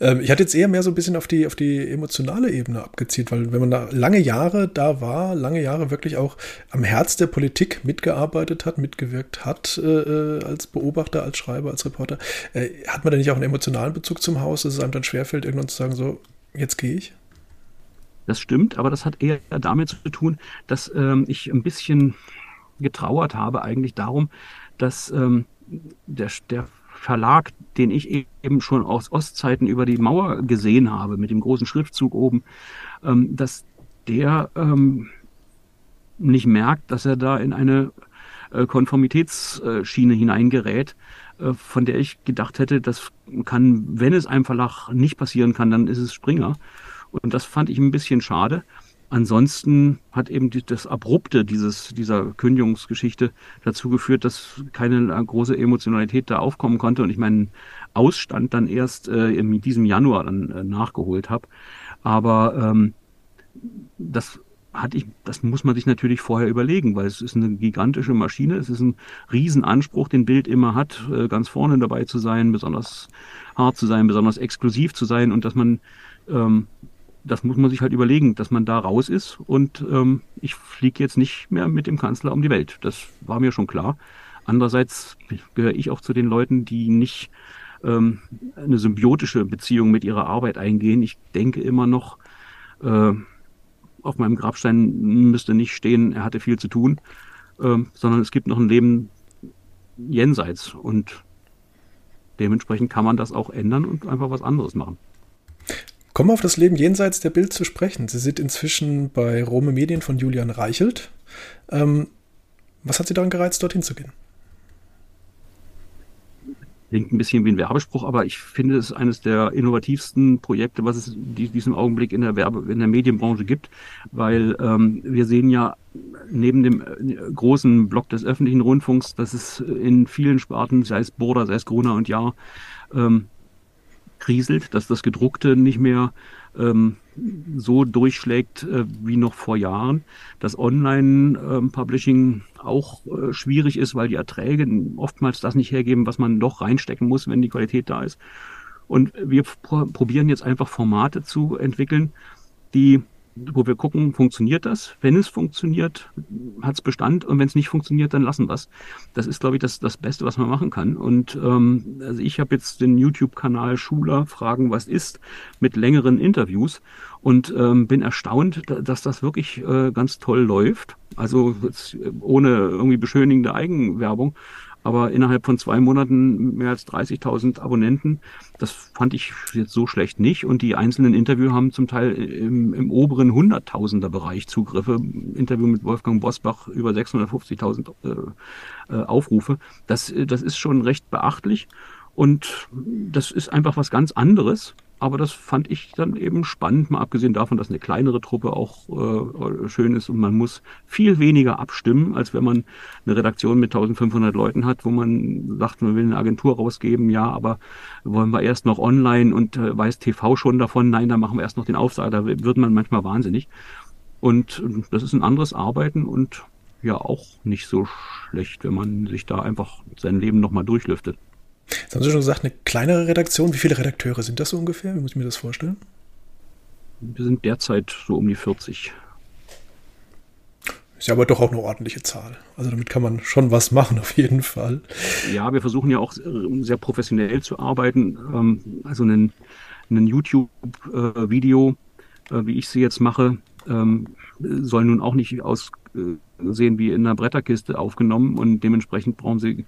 Ähm, ich hatte jetzt eher mehr so ein bisschen auf die, auf die emotionale Ebene abgezielt, weil wenn man da lange Jahre da war, lange Jahre wirklich auch am Herz der Politik mitgearbeitet hat, mitgewirkt hat, äh, äh als Beobachter, als Schreiber, als Reporter, äh, hat man da nicht auch einen emotionalen Bezug zum Haus, dass es einem dann schwerfällt, irgendwann zu sagen, so, jetzt gehe ich? Das stimmt, aber das hat eher damit zu tun, dass ähm, ich ein bisschen getrauert habe eigentlich darum, dass ähm, der, der Verlag, den ich eben schon aus Ostzeiten über die Mauer gesehen habe, mit dem großen Schriftzug oben, ähm, dass der ähm, nicht merkt, dass er da in eine äh, Konformitätsschiene hineingerät, äh, von der ich gedacht hätte, das kann, wenn es einem Verlag nicht passieren kann, dann ist es Springer. Und das fand ich ein bisschen schade. Ansonsten hat eben das Abrupte dieses, dieser Kündigungsgeschichte dazu geführt, dass keine große Emotionalität da aufkommen konnte und ich meinen Ausstand dann erst äh, in diesem Januar dann äh, nachgeholt habe. Aber ähm, das hatte ich, das muss man sich natürlich vorher überlegen, weil es ist eine gigantische Maschine, es ist ein Riesenanspruch, den Bild immer hat, äh, ganz vorne dabei zu sein, besonders hart zu sein, besonders exklusiv zu sein und dass man ähm, das muss man sich halt überlegen, dass man da raus ist und ähm, ich fliege jetzt nicht mehr mit dem Kanzler um die Welt. Das war mir schon klar. Andererseits gehöre ich auch zu den Leuten, die nicht ähm, eine symbiotische Beziehung mit ihrer Arbeit eingehen. Ich denke immer noch, äh, auf meinem Grabstein müsste nicht stehen, er hatte viel zu tun, äh, sondern es gibt noch ein Leben jenseits und dementsprechend kann man das auch ändern und einfach was anderes machen. Kommen wir auf das Leben jenseits der Bild zu sprechen. Sie sind inzwischen bei Rome Medien von Julian Reichelt. Ähm, was hat Sie daran gereizt, dorthin zu gehen? Klingt ein bisschen wie ein Werbespruch, aber ich finde es eines der innovativsten Projekte, was es in diesem Augenblick in der Werbe, in der Medienbranche gibt, weil ähm, wir sehen ja neben dem äh, großen Block des öffentlichen Rundfunks, dass es in vielen Sparten, sei es Burda, sei es Gruner und Jahr, ähm, kriselt, dass das gedruckte nicht mehr ähm, so durchschlägt äh, wie noch vor Jahren, dass Online-Publishing ähm, auch äh, schwierig ist, weil die Erträge oftmals das nicht hergeben, was man doch reinstecken muss, wenn die Qualität da ist. Und wir probieren jetzt einfach Formate zu entwickeln, die wo wir gucken, funktioniert das? Wenn es funktioniert, hat es Bestand und wenn es nicht funktioniert, dann lassen wir es. Das ist, glaube ich, das, das Beste, was man machen kann. Und ähm, also ich habe jetzt den YouTube-Kanal Schuler Fragen, was ist, mit längeren Interviews und ähm, bin erstaunt, dass das wirklich äh, ganz toll läuft. Also ohne irgendwie beschönigende Eigenwerbung, aber innerhalb von zwei Monaten mehr als 30.000 Abonnenten. Das fand ich jetzt so schlecht nicht. Und die einzelnen Interviews haben zum Teil im, im oberen Hunderttausender Bereich Zugriffe. Interview mit Wolfgang Bosbach über 650.000 äh, äh, Aufrufe. Das, das ist schon recht beachtlich. Und das ist einfach was ganz anderes. Aber das fand ich dann eben spannend, mal abgesehen davon, dass eine kleinere Truppe auch äh, schön ist und man muss viel weniger abstimmen, als wenn man eine Redaktion mit 1500 Leuten hat, wo man sagt, man will eine Agentur rausgeben, ja, aber wollen wir erst noch online und äh, weiß TV schon davon, nein, dann machen wir erst noch den Aufsatz, da wird man manchmal wahnsinnig. Und das ist ein anderes Arbeiten und ja auch nicht so schlecht, wenn man sich da einfach sein Leben nochmal durchlüftet. Jetzt haben Sie schon gesagt, eine kleinere Redaktion. Wie viele Redakteure sind das so ungefähr? Wie muss ich mir das vorstellen? Wir sind derzeit so um die 40. Ist ja aber doch auch eine ordentliche Zahl. Also damit kann man schon was machen, auf jeden Fall. Ja, wir versuchen ja auch sehr professionell zu arbeiten. Ähm, also ein, ein YouTube-Video, äh, wie ich sie jetzt mache, ähm, soll nun auch nicht aussehen wie in einer Bretterkiste aufgenommen und dementsprechend brauchen sie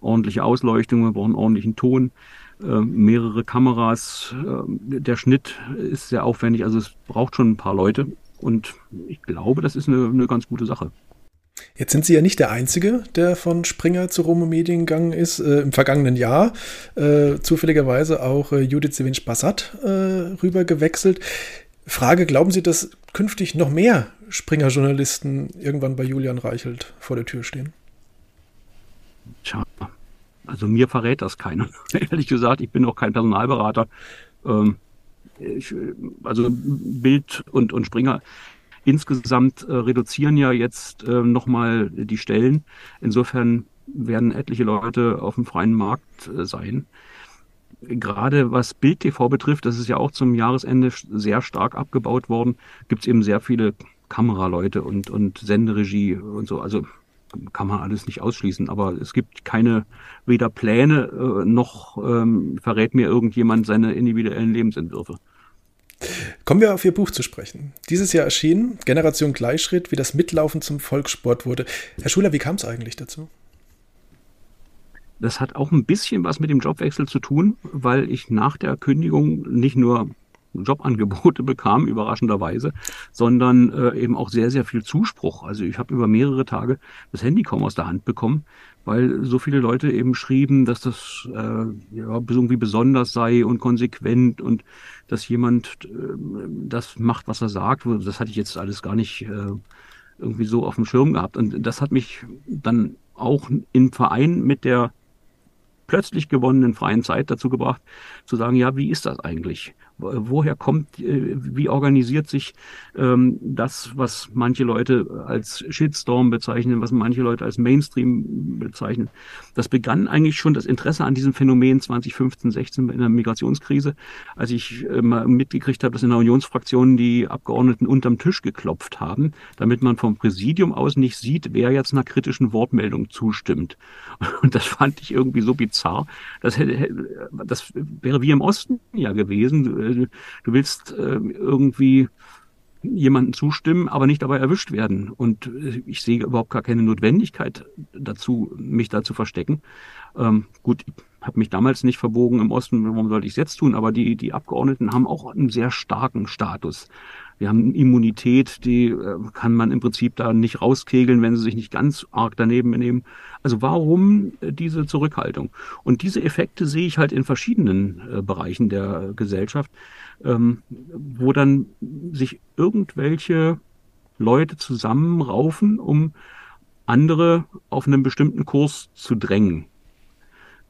ordentliche Ausleuchtung, wir brauchen ordentlichen Ton, äh, mehrere Kameras. Äh, der Schnitt ist sehr aufwendig, also es braucht schon ein paar Leute und ich glaube, das ist eine, eine ganz gute Sache. Jetzt sind Sie ja nicht der Einzige, der von Springer zu Romo Medien gegangen ist. Äh, Im vergangenen Jahr äh, zufälligerweise auch äh, Judith Sewinsch-Bassat äh, rüber gewechselt. Frage, glauben Sie, dass künftig noch mehr Springer-Journalisten irgendwann bei Julian Reichelt vor der Tür stehen? Tja, also mir verrät das keiner. Ehrlich gesagt, ich bin auch kein Personalberater. Ähm, ich, also Bild und, und Springer insgesamt äh, reduzieren ja jetzt äh, nochmal die Stellen. Insofern werden etliche Leute auf dem freien Markt äh, sein. Gerade was Bild TV betrifft, das ist ja auch zum Jahresende sehr stark abgebaut worden, gibt es eben sehr viele Kameraleute und, und Senderegie und so. Also kann man alles nicht ausschließen, aber es gibt keine weder Pläne äh, noch ähm, verrät mir irgendjemand seine individuellen Lebensentwürfe. Kommen wir auf Ihr Buch zu sprechen. Dieses Jahr erschienen Generation Gleichschritt, wie das Mitlaufen zum Volkssport wurde. Herr Schuler, wie kam es eigentlich dazu? Das hat auch ein bisschen was mit dem Jobwechsel zu tun, weil ich nach der Kündigung nicht nur Jobangebote bekam, überraschenderweise, sondern äh, eben auch sehr, sehr viel Zuspruch. Also ich habe über mehrere Tage das Handy kaum aus der Hand bekommen, weil so viele Leute eben schrieben, dass das äh, ja, irgendwie besonders sei und konsequent und dass jemand äh, das macht, was er sagt. Das hatte ich jetzt alles gar nicht äh, irgendwie so auf dem Schirm gehabt. Und das hat mich dann auch im Verein mit der plötzlich gewonnenen freien Zeit dazu gebracht, zu sagen, ja, wie ist das eigentlich? Woher kommt, äh, wie organisiert sich ähm, das, was manche Leute als Shitstorm bezeichnen, was manche Leute als Mainstream bezeichnen. Das begann eigentlich schon das Interesse an diesem Phänomen 2015, 16 in der Migrationskrise, als ich äh, mal mitgekriegt habe, dass in der Unionsfraktion die Abgeordneten unterm Tisch geklopft haben, damit man vom Präsidium aus nicht sieht, wer jetzt einer kritischen Wortmeldung zustimmt. Und das fand ich irgendwie so bizarr. Das, hätte, das wäre wie im Osten ja gewesen äh, du willst äh, irgendwie jemanden zustimmen, aber nicht dabei erwischt werden. Und äh, ich sehe überhaupt gar keine Notwendigkeit dazu, mich da zu verstecken. Ähm, gut, ich habe mich damals nicht verbogen im Osten, warum sollte ich es jetzt tun? Aber die, die Abgeordneten haben auch einen sehr starken Status. Wir haben Immunität, die äh, kann man im Prinzip da nicht rauskegeln, wenn sie sich nicht ganz arg daneben benehmen. Also warum äh, diese Zurückhaltung? Und diese Effekte sehe ich halt in verschiedenen äh, Bereichen der Gesellschaft, ähm, wo dann sich irgendwelche Leute zusammenraufen, um andere auf einen bestimmten Kurs zu drängen.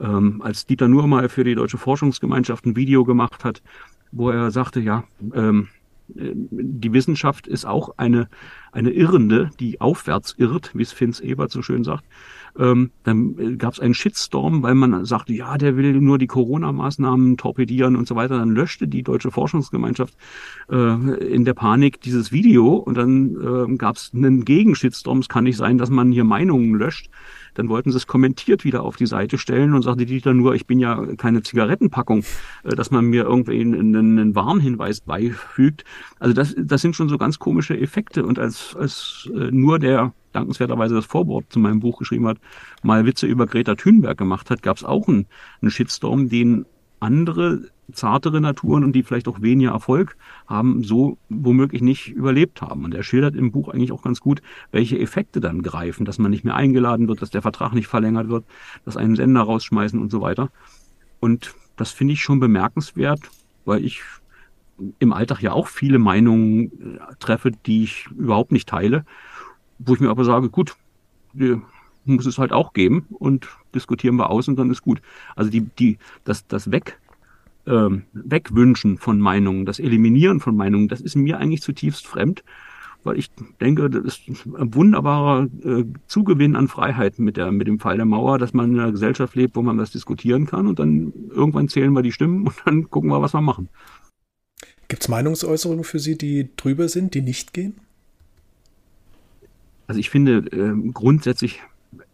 Ähm, als Dieter Nuhr mal für die Deutsche Forschungsgemeinschaft ein Video gemacht hat, wo er sagte, ja, ähm, die Wissenschaft ist auch eine, eine Irrende, die aufwärts irrt, wie es Finz Ebert so schön sagt. Ähm, dann äh, gab es einen Shitstorm, weil man sagte, ja, der will nur die Corona-Maßnahmen torpedieren und so weiter. Dann löschte die deutsche Forschungsgemeinschaft äh, in der Panik dieses Video und dann äh, gab es einen Gegenshitstorm. Es kann nicht sein, dass man hier Meinungen löscht. Dann wollten sie es kommentiert wieder auf die Seite stellen und sagte Dieter nur, ich bin ja keine Zigarettenpackung, äh, dass man mir irgendwie einen, einen Warnhinweis beifügt. Also das, das sind schon so ganz komische Effekte. Und als, als äh, nur der dankenswerterweise das Vorwort zu meinem Buch geschrieben hat, mal Witze über Greta Thunberg gemacht hat, gab es auch einen, einen Shitstorm, den andere zartere Naturen und die vielleicht auch weniger Erfolg haben, so womöglich nicht überlebt haben. Und er schildert im Buch eigentlich auch ganz gut, welche Effekte dann greifen, dass man nicht mehr eingeladen wird, dass der Vertrag nicht verlängert wird, dass einen Sender rausschmeißen und so weiter. Und das finde ich schon bemerkenswert, weil ich im Alltag ja auch viele Meinungen äh, treffe, die ich überhaupt nicht teile, wo ich mir aber sage, gut, muss es halt auch geben und diskutieren wir aus und dann ist gut. Also die, die, das, das Weg, ähm, Wegwünschen von Meinungen, das Eliminieren von Meinungen, das ist mir eigentlich zutiefst fremd, weil ich denke, das ist ein wunderbarer äh, Zugewinn an Freiheit mit, der, mit dem Fall der Mauer, dass man in einer Gesellschaft lebt, wo man das diskutieren kann und dann irgendwann zählen wir die Stimmen und dann gucken wir, was wir machen. Gibt es Meinungsäußerungen für Sie, die drüber sind, die nicht gehen? Also ich finde äh, grundsätzlich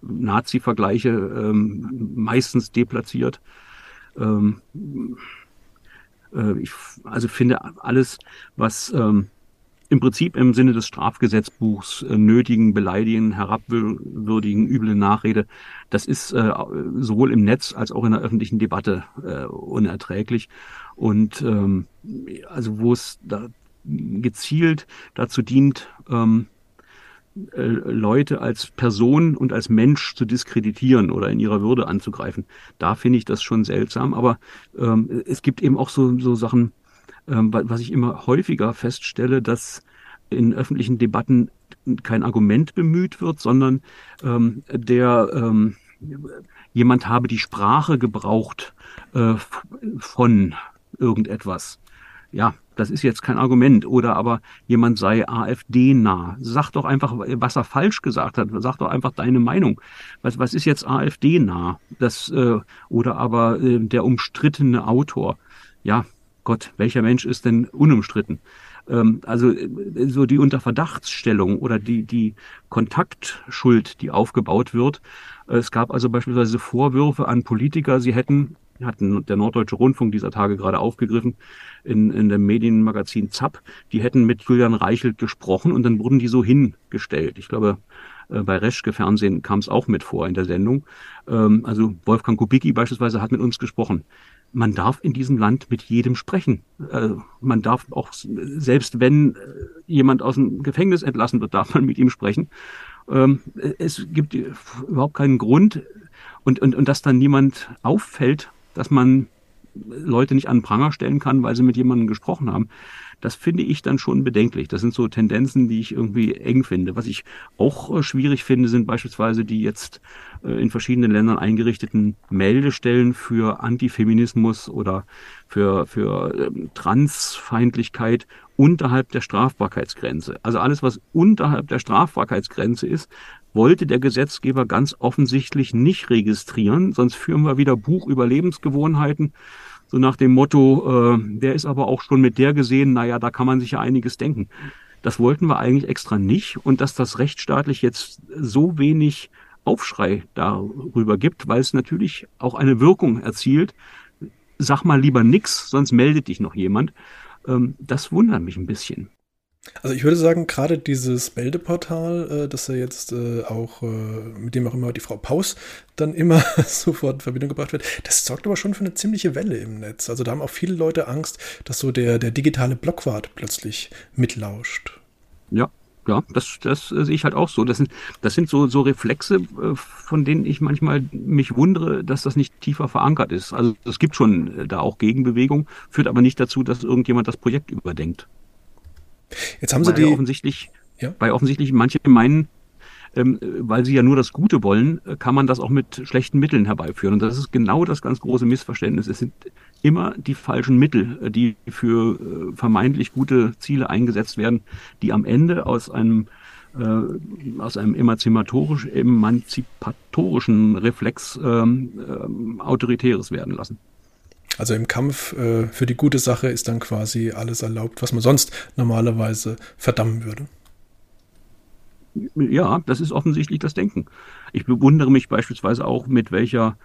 Nazi-Vergleiche ähm, meistens deplatziert. Ähm, äh, ich also finde alles, was ähm, im Prinzip im Sinne des Strafgesetzbuchs äh, nötigen, beleidigen, herabwürdigen, üble Nachrede, das ist äh, sowohl im Netz als auch in der öffentlichen Debatte unerträglich. Und ähm, also wo es da gezielt dazu dient, ähm, äh, Leute als Person und als Mensch zu diskreditieren oder in ihrer Würde anzugreifen. Da finde ich das schon seltsam. Aber ähm, es gibt eben auch so, so Sachen, ähm, was ich immer häufiger feststelle, dass in öffentlichen Debatten kein Argument bemüht wird, sondern ähm, der ähm, jemand habe die Sprache gebraucht äh, von irgendetwas. Ja, das ist jetzt kein Argument. Oder aber jemand sei AfD-nah. Sag doch einfach, was er falsch gesagt hat. Sag doch einfach deine Meinung. Was, was ist jetzt AfD-nah? Das, äh, oder aber äh, der umstrittene Autor. Ja, Gott, welcher Mensch ist denn unumstritten? Ähm, also äh, so die Unterverdachtsstellung oder die, die Kontaktschuld, die aufgebaut wird. Es gab also beispielsweise Vorwürfe an Politiker, sie hätten hat der Norddeutsche Rundfunk dieser Tage gerade aufgegriffen, in, in dem Medienmagazin ZAP, die hätten mit Julian Reichelt gesprochen und dann wurden die so hingestellt. Ich glaube, äh, bei Reschke Fernsehen kam es auch mit vor in der Sendung. Ähm, also Wolfgang Kubicki beispielsweise hat mit uns gesprochen. Man darf in diesem Land mit jedem sprechen. Äh, man darf auch, selbst wenn äh, jemand aus dem Gefängnis entlassen wird, darf man mit ihm sprechen. Ähm, es gibt überhaupt keinen Grund, und, und, und dass dann niemand auffällt, dass man Leute nicht an Pranger stellen kann, weil sie mit jemandem gesprochen haben. Das finde ich dann schon bedenklich. Das sind so Tendenzen, die ich irgendwie eng finde. Was ich auch äh, schwierig finde, sind beispielsweise die jetzt äh, in verschiedenen Ländern eingerichteten Meldestellen für Antifeminismus oder für, für ähm, Transfeindlichkeit unterhalb der Strafbarkeitsgrenze. Also alles, was unterhalb der Strafbarkeitsgrenze ist, wollte der Gesetzgeber ganz offensichtlich nicht registrieren, sonst führen wir wieder Buch über Lebensgewohnheiten. So nach dem Motto, äh, der ist aber auch schon mit der gesehen, naja, da kann man sich ja einiges denken. Das wollten wir eigentlich extra nicht. Und dass das rechtsstaatlich jetzt so wenig Aufschrei darüber gibt, weil es natürlich auch eine Wirkung erzielt. Sag mal lieber nix, sonst meldet dich noch jemand. Ähm, das wundert mich ein bisschen. Also ich würde sagen, gerade dieses Meldeportal, äh, das ja jetzt äh, auch, äh, mit dem auch immer die Frau Paus dann immer sofort in Verbindung gebracht wird, das sorgt aber schon für eine ziemliche Welle im Netz. Also da haben auch viele Leute Angst, dass so der, der digitale Blockwart plötzlich mitlauscht. Ja, ja, das, das sehe ich halt auch so. Das sind, das sind so, so Reflexe, äh, von denen ich manchmal mich wundere, dass das nicht tiefer verankert ist. Also es gibt schon äh, da auch Gegenbewegung, führt aber nicht dazu, dass irgendjemand das Projekt überdenkt. Jetzt haben Sie weil die. Offensichtlich, ja? Weil offensichtlich manche meinen, ähm, weil sie ja nur das Gute wollen, äh, kann man das auch mit schlechten Mitteln herbeiführen. Und das ist genau das ganz große Missverständnis. Es sind immer die falschen Mittel, äh, die für äh, vermeintlich gute Ziele eingesetzt werden, die am Ende aus einem äh, aus einem emanzipatorisch, emanzipatorischen Reflex ähm, ähm, autoritäres werden lassen. Also im Kampf äh, für die gute Sache ist dann quasi alles erlaubt, was man sonst normalerweise verdammen würde. Ja, das ist offensichtlich das Denken. Ich bewundere mich beispielsweise auch, mit welcher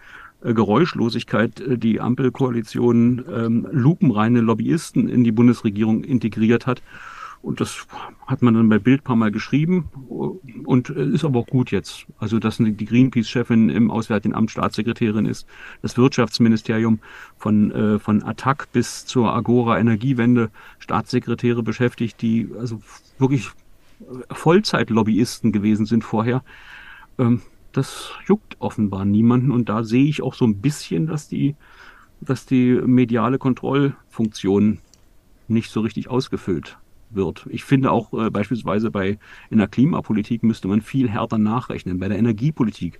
äh, Geräuschlosigkeit äh, die Ampelkoalition ähm, lupenreine Lobbyisten in die Bundesregierung integriert hat und das hat man dann bei Bild paar Mal geschrieben und ist aber auch gut jetzt. Also, dass die Greenpeace-Chefin im Auswärtigen Amt Staatssekretärin ist, das Wirtschaftsministerium von, äh, von Attac bis zur Agora Energiewende Staatssekretäre beschäftigt, die also wirklich Vollzeitlobbyisten gewesen sind vorher. Ähm, das juckt offenbar niemanden und da sehe ich auch so ein bisschen, dass die, dass die mediale Kontrollfunktion nicht so richtig ausgefüllt wird. Ich finde auch äh, beispielsweise bei in der Klimapolitik müsste man viel härter nachrechnen. Bei der Energiepolitik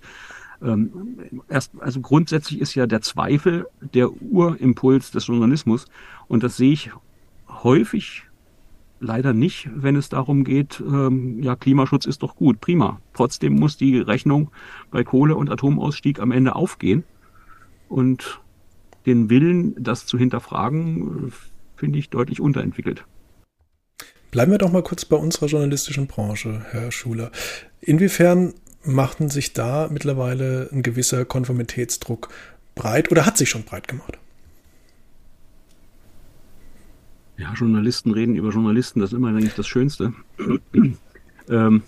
ähm, erst, also grundsätzlich ist ja der Zweifel der Urimpuls des Journalismus und das sehe ich häufig leider nicht, wenn es darum geht, ähm, ja, Klimaschutz ist doch gut, prima. Trotzdem muss die Rechnung bei Kohle- und Atomausstieg am Ende aufgehen. Und den Willen, das zu hinterfragen, finde ich deutlich unterentwickelt. Bleiben wir doch mal kurz bei unserer journalistischen Branche, Herr Schuler. Inwiefern machten sich da mittlerweile ein gewisser Konformitätsdruck breit oder hat sich schon breit gemacht? Ja, Journalisten reden über Journalisten, das ist immer eigentlich das Schönste. ähm,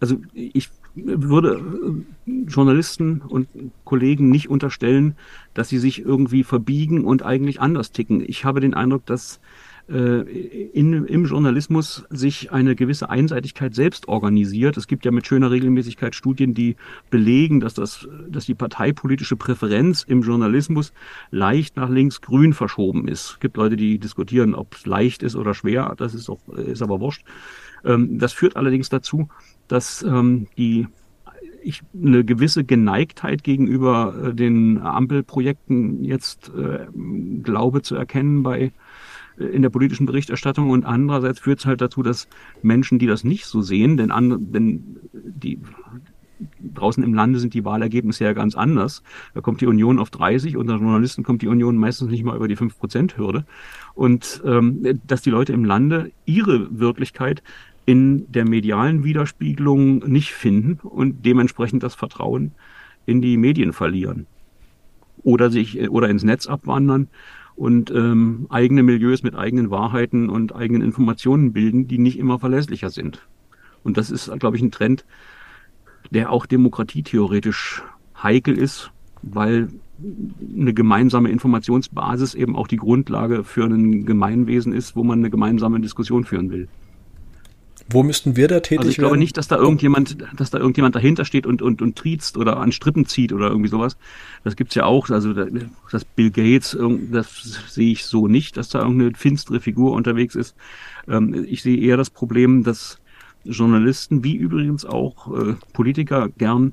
also ich würde äh, Journalisten und Kollegen nicht unterstellen, dass sie sich irgendwie verbiegen und eigentlich anders ticken. Ich habe den Eindruck, dass in, im Journalismus sich eine gewisse Einseitigkeit selbst organisiert. Es gibt ja mit schöner Regelmäßigkeit Studien, die belegen, dass, das, dass die parteipolitische Präferenz im Journalismus leicht nach links grün verschoben ist. Es gibt Leute, die diskutieren, ob es leicht ist oder schwer. Das ist, auch, ist aber wurscht. Ähm, das führt allerdings dazu, dass ähm, die ich eine gewisse Geneigtheit gegenüber äh, den Ampelprojekten jetzt äh, glaube zu erkennen bei in der politischen Berichterstattung und andererseits führt es halt dazu, dass Menschen, die das nicht so sehen, denn, an, denn die draußen im Lande sind die Wahlergebnisse ja ganz anders. Da kommt die Union auf 30, unter Journalisten kommt die Union meistens nicht mal über die 5%-Hürde. Und ähm, dass die Leute im Lande ihre Wirklichkeit in der medialen Widerspiegelung nicht finden und dementsprechend das Vertrauen in die Medien verlieren. Oder sich oder ins Netz abwandern und ähm, eigene Milieus mit eigenen Wahrheiten und eigenen Informationen bilden, die nicht immer verlässlicher sind. Und das ist, glaube ich, ein Trend, der auch demokratietheoretisch heikel ist, weil eine gemeinsame Informationsbasis eben auch die Grundlage für ein Gemeinwesen ist, wo man eine gemeinsame Diskussion führen will. Wo müssten wir da tätig werden? Also ich glaube nicht, dass da irgendjemand, dass da irgendjemand dahinter steht und, und, und triezt oder an Strippen zieht oder irgendwie sowas. Das gibt's ja auch. Also das Bill Gates, das sehe ich so nicht, dass da irgendeine finstere Figur unterwegs ist. Ähm, ich sehe eher das Problem, dass Journalisten, wie übrigens auch äh, Politiker, gern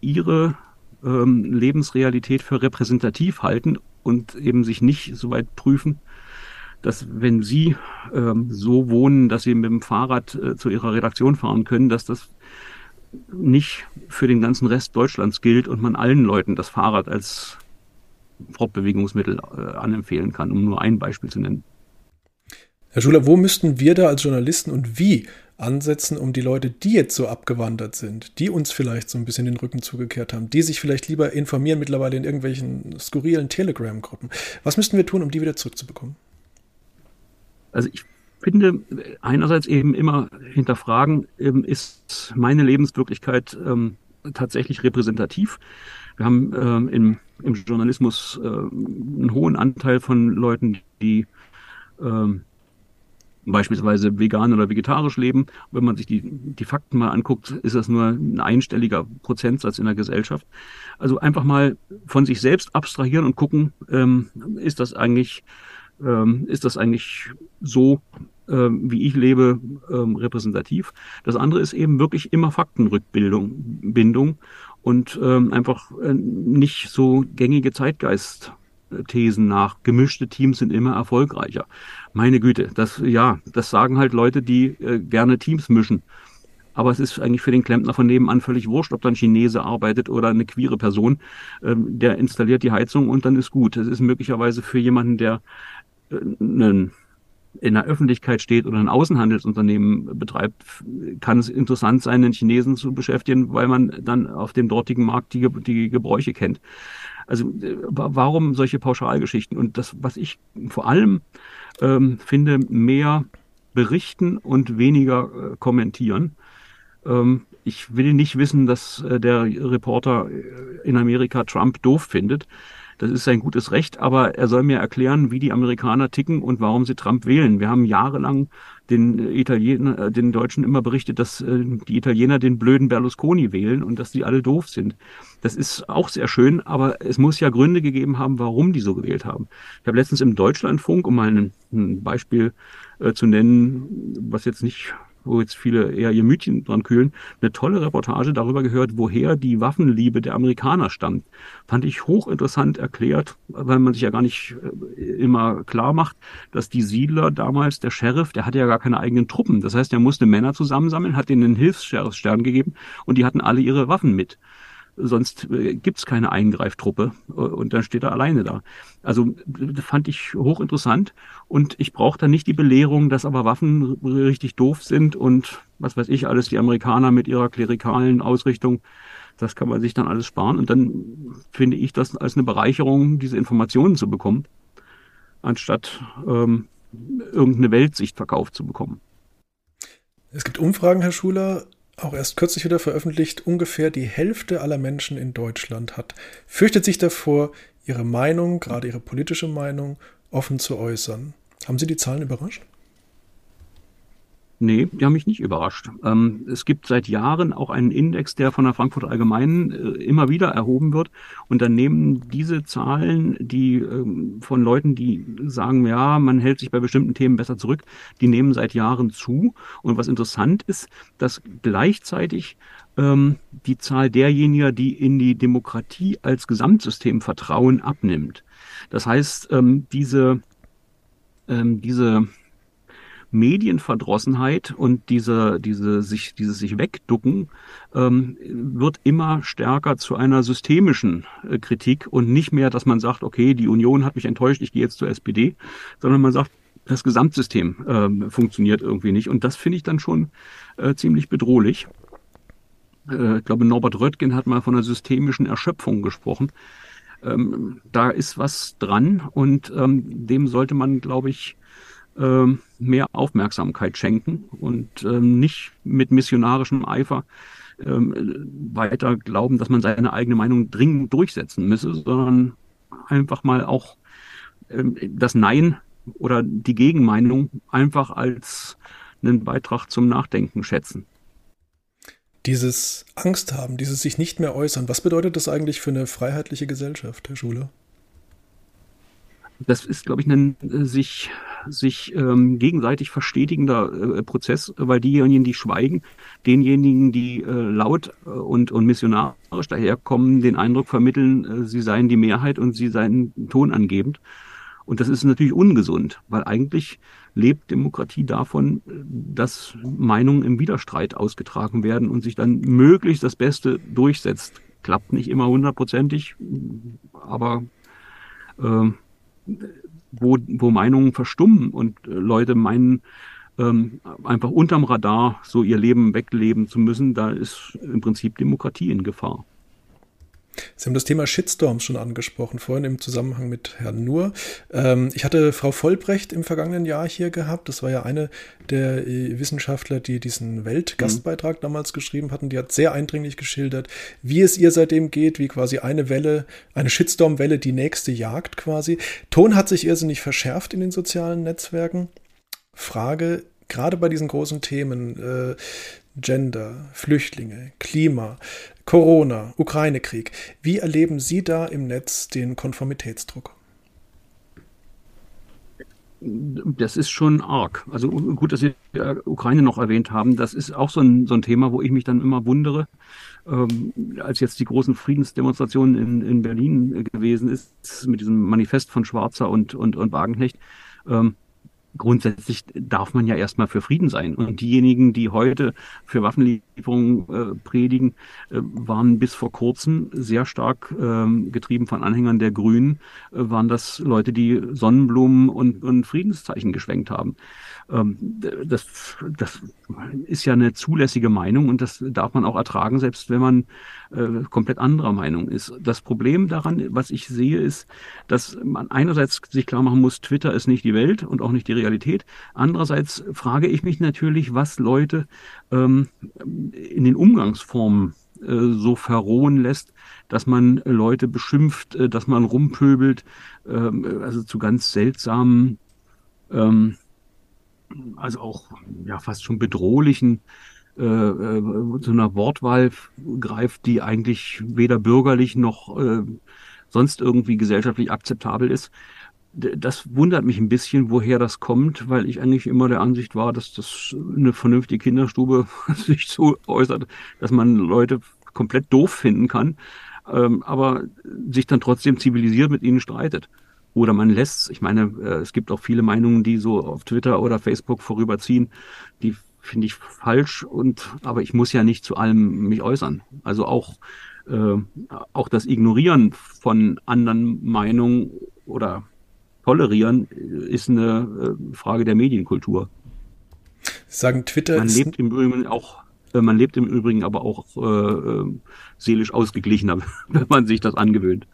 ihre ähm, Lebensrealität für repräsentativ halten und eben sich nicht so weit prüfen, dass wenn Sie ähm, so wohnen, dass Sie mit dem Fahrrad äh, zu Ihrer Redaktion fahren können, dass das nicht für den ganzen Rest Deutschlands gilt und man allen Leuten das Fahrrad als Fortbewegungsmittel äh, anempfehlen kann, um nur ein Beispiel zu nennen. Herr Schuler, wo müssten wir da als Journalisten und wie ansetzen, um die Leute, die jetzt so abgewandert sind, die uns vielleicht so ein bisschen den Rücken zugekehrt haben, die sich vielleicht lieber informieren mittlerweile in irgendwelchen skurrilen Telegram-Gruppen. Was müssten wir tun, um die wieder zurückzubekommen? Also ich finde einerseits eben immer hinterfragen, ähm, ist meine Lebenswirklichkeit ähm, tatsächlich repräsentativ? Wir haben ähm, im, im Journalismus äh, einen hohen Anteil von Leuten, die ähm, beispielsweise vegan oder vegetarisch leben. Wenn man sich die, die Fakten mal anguckt, ist das nur ein einstelliger Prozentsatz in der Gesellschaft. Also einfach mal von sich selbst abstrahieren und gucken, ähm, ist das eigentlich ähm, ist das eigentlich so, äh, wie ich lebe, äh, repräsentativ. Das andere ist eben wirklich immer Faktenrückbildung, Bindung und ähm, einfach äh, nicht so gängige Zeitgeist-Thesen nach. Gemischte Teams sind immer erfolgreicher. Meine Güte, das ja, das sagen halt Leute, die äh, gerne Teams mischen. Aber es ist eigentlich für den Klempner von nebenan völlig wurscht, ob dann Chinese arbeitet oder eine queere Person. Ähm, der installiert die Heizung und dann ist gut. Es ist möglicherweise für jemanden, der einen in der Öffentlichkeit steht oder ein Außenhandelsunternehmen betreibt, kann es interessant sein, den Chinesen zu beschäftigen, weil man dann auf dem dortigen Markt die, die Gebräuche kennt. Also äh, warum solche Pauschalgeschichten? Und das, was ich vor allem ähm, finde, mehr berichten und weniger äh, kommentieren. Ähm, ich will nicht wissen, dass äh, der Reporter in Amerika Trump doof findet. Das ist sein gutes Recht, aber er soll mir erklären, wie die Amerikaner ticken und warum sie Trump wählen. Wir haben jahrelang den Italiener, äh, den Deutschen immer berichtet, dass äh, die Italiener den blöden Berlusconi wählen und dass die alle doof sind. Das ist auch sehr schön, aber es muss ja Gründe gegeben haben, warum die so gewählt haben. Ich habe letztens im Deutschlandfunk, um mal ein, Beispiel äh, zu nennen, was jetzt nicht wo jetzt viele eher ihr Mütchen dran kühlen, eine tolle Reportage darüber gehört, woher die Waffenliebe der Amerikaner stammt. Fand ich hochinteressant erklärt, weil man sich ja gar nicht äh, immer klar macht, dass die Siedler damals, der Sheriff, der hatte ja gar keine eigenen Truppen. Das heißt, er musste Männer zusammensammeln, hat ihnen einen Hilfs-Sheriffsstern gegeben und die hatten alle ihre Waffen mit sonst äh, gibt's keine Eingreiftruppe äh, und dann steht er alleine da. Also fand ich hochinteressant und ich brauche da nicht die Belehrung, dass aber Waffen richtig doof sind und was weiß ich alles, die Amerikaner mit ihrer klerikalen Ausrichtung, das kann man sich dann alles sparen und dann finde ich das als eine Bereicherung, diese Informationen zu bekommen, anstatt ähm, irgendeine Weltsicht verkauft zu bekommen. Es gibt Umfragen, Herr Schuler, auch erst kürzlich wieder veröffentlicht, ungefähr die Hälfte aller Menschen in Deutschland hat, fürchtet sich davor, ihre Meinung, gerade ihre politische Meinung, offen zu äußern. Haben Sie die Zahlen überrascht? Nee, die haben mich nicht überrascht. Ähm, es gibt seit Jahren auch einen Index, der von der Frankfurter Allgemeinen äh, immer wieder erhoben wird. Und dann nehmen diese Zahlen, die ähm, von Leuten, die sagen, ja, man hält sich bei bestimmten Themen besser zurück, die nehmen seit Jahren zu. Und was interessant ist, dass gleichzeitig ähm, die Zahl derjenigen, die in die Demokratie als Gesamtsystem vertrauen, abnimmt. Das heißt, ähm, diese, ähm, diese Medienverdrossenheit und diese, diese sich, dieses sich wegducken ähm, wird immer stärker zu einer systemischen äh, Kritik und nicht mehr, dass man sagt, okay, die Union hat mich enttäuscht, ich gehe jetzt zur SPD, sondern man sagt, das Gesamtsystem ähm, funktioniert irgendwie nicht. Und das finde ich dann schon äh, ziemlich bedrohlich. Äh, ich glaube, Norbert Röttgen hat mal von einer systemischen Erschöpfung gesprochen. Ähm, da ist was dran und ähm, dem sollte man, glaube ich, ähm, mehr Aufmerksamkeit schenken und ähm, nicht mit missionarischem Eifer ähm, weiter glauben, dass man seine eigene Meinung dringend durchsetzen müsse, sondern einfach mal auch das Nein oder die Gegenmeinung einfach als einen Beitrag zum Nachdenken schätzen. Dieses Angst haben, dieses sich nicht mehr äußern, was bedeutet das eigentlich für eine freiheitliche Gesellschaft, Herr Schule? Das ist, glaube ich, ein äh, sich sich ähm, gegenseitig verstetigender äh, Prozess, weil diejenigen, die schweigen, denjenigen, die äh, laut äh, und, und missionarisch daherkommen, den Eindruck vermitteln, äh, sie seien die Mehrheit und sie seien tonangebend. Und das ist natürlich ungesund, weil eigentlich lebt Demokratie davon, dass Meinungen im Widerstreit ausgetragen werden und sich dann möglichst das Beste durchsetzt. Klappt nicht immer hundertprozentig, aber äh, wo, wo Meinungen verstummen und äh, Leute meinen, ähm, einfach unterm Radar so ihr Leben wegleben zu müssen, da ist im Prinzip Demokratie in Gefahr. Sie haben das Thema Shitstorms schon angesprochen, vorhin im Zusammenhang mit Herrn Nuhr. Ähm, ich hatte Frau Vollbrecht im vergangenen Jahr hier gehabt. Das war ja eine der äh, Wissenschaftler, die diesen Weltgastbeitrag mhm. damals geschrieben hatten. Die hat sehr eindringlich geschildert, wie es ihr seitdem geht, wie quasi eine Welle, eine Shitstorm-Welle die nächste jagt quasi. Ton hat sich irrsinnig verschärft in den sozialen Netzwerken. Frage, gerade bei diesen großen Themen, äh, Gender, Flüchtlinge, Klima, Corona, Ukraine-Krieg. Wie erleben Sie da im Netz den Konformitätsdruck? Das ist schon arg. Also gut, dass Sie die Ukraine noch erwähnt haben. Das ist auch so ein, so ein Thema, wo ich mich dann immer wundere, ähm, als jetzt die großen Friedensdemonstrationen in, in Berlin gewesen ist, mit diesem Manifest von Schwarzer und, und, und Wagenknecht. Ähm, grundsätzlich darf man ja erstmal für Frieden sein. Und diejenigen, die heute für Waffenlieferungen äh, predigen, äh, waren bis vor kurzem sehr stark äh, getrieben von Anhängern der Grünen, äh, waren das Leute, die Sonnenblumen und, und Friedenszeichen geschwenkt haben. Ähm, das, das ist ja eine zulässige Meinung und das darf man auch ertragen, selbst wenn man äh, komplett anderer Meinung ist. Das Problem daran, was ich sehe, ist, dass man einerseits sich klar machen muss, Twitter ist nicht die Welt und auch nicht die Realität. Andererseits frage ich mich natürlich, was Leute ähm, in den Umgangsformen äh, so verrohen lässt, dass man Leute beschimpft, äh, dass man rumpöbelt, ähm, also zu ganz seltsamen ähm, also auch ja fast schon bedrohlichen äh, zu einer Wortwahl greift, die eigentlich weder bürgerlich noch sonst irgendwie gesellschaftlich akzeptabel ist. Das wundert mich ein bisschen, woher das kommt, weil ich eigentlich immer der Ansicht war, dass das eine vernünftige Kinderstube sich so äußert, dass man Leute komplett doof finden kann, ähm, aber sich dann trotzdem zivilisiert mit ihnen streitet. Oder man lässt, ich meine, äh, es gibt auch viele Meinungen, die so auf Twitter oder Facebook vorüberziehen, die finde ich falsch und aber ich muss ja nicht zu allem mich äußern. Also auch äh, auch das Ignorieren von anderen Meinungen oder Tolerieren ist eine äh, Frage der Medienkultur. Sie sagen Twitter man lebt im Übrigen auch äh, man lebt im Übrigen aber auch äh, äh seelisch ausgeglichener, wenn man sich das angewöhnt.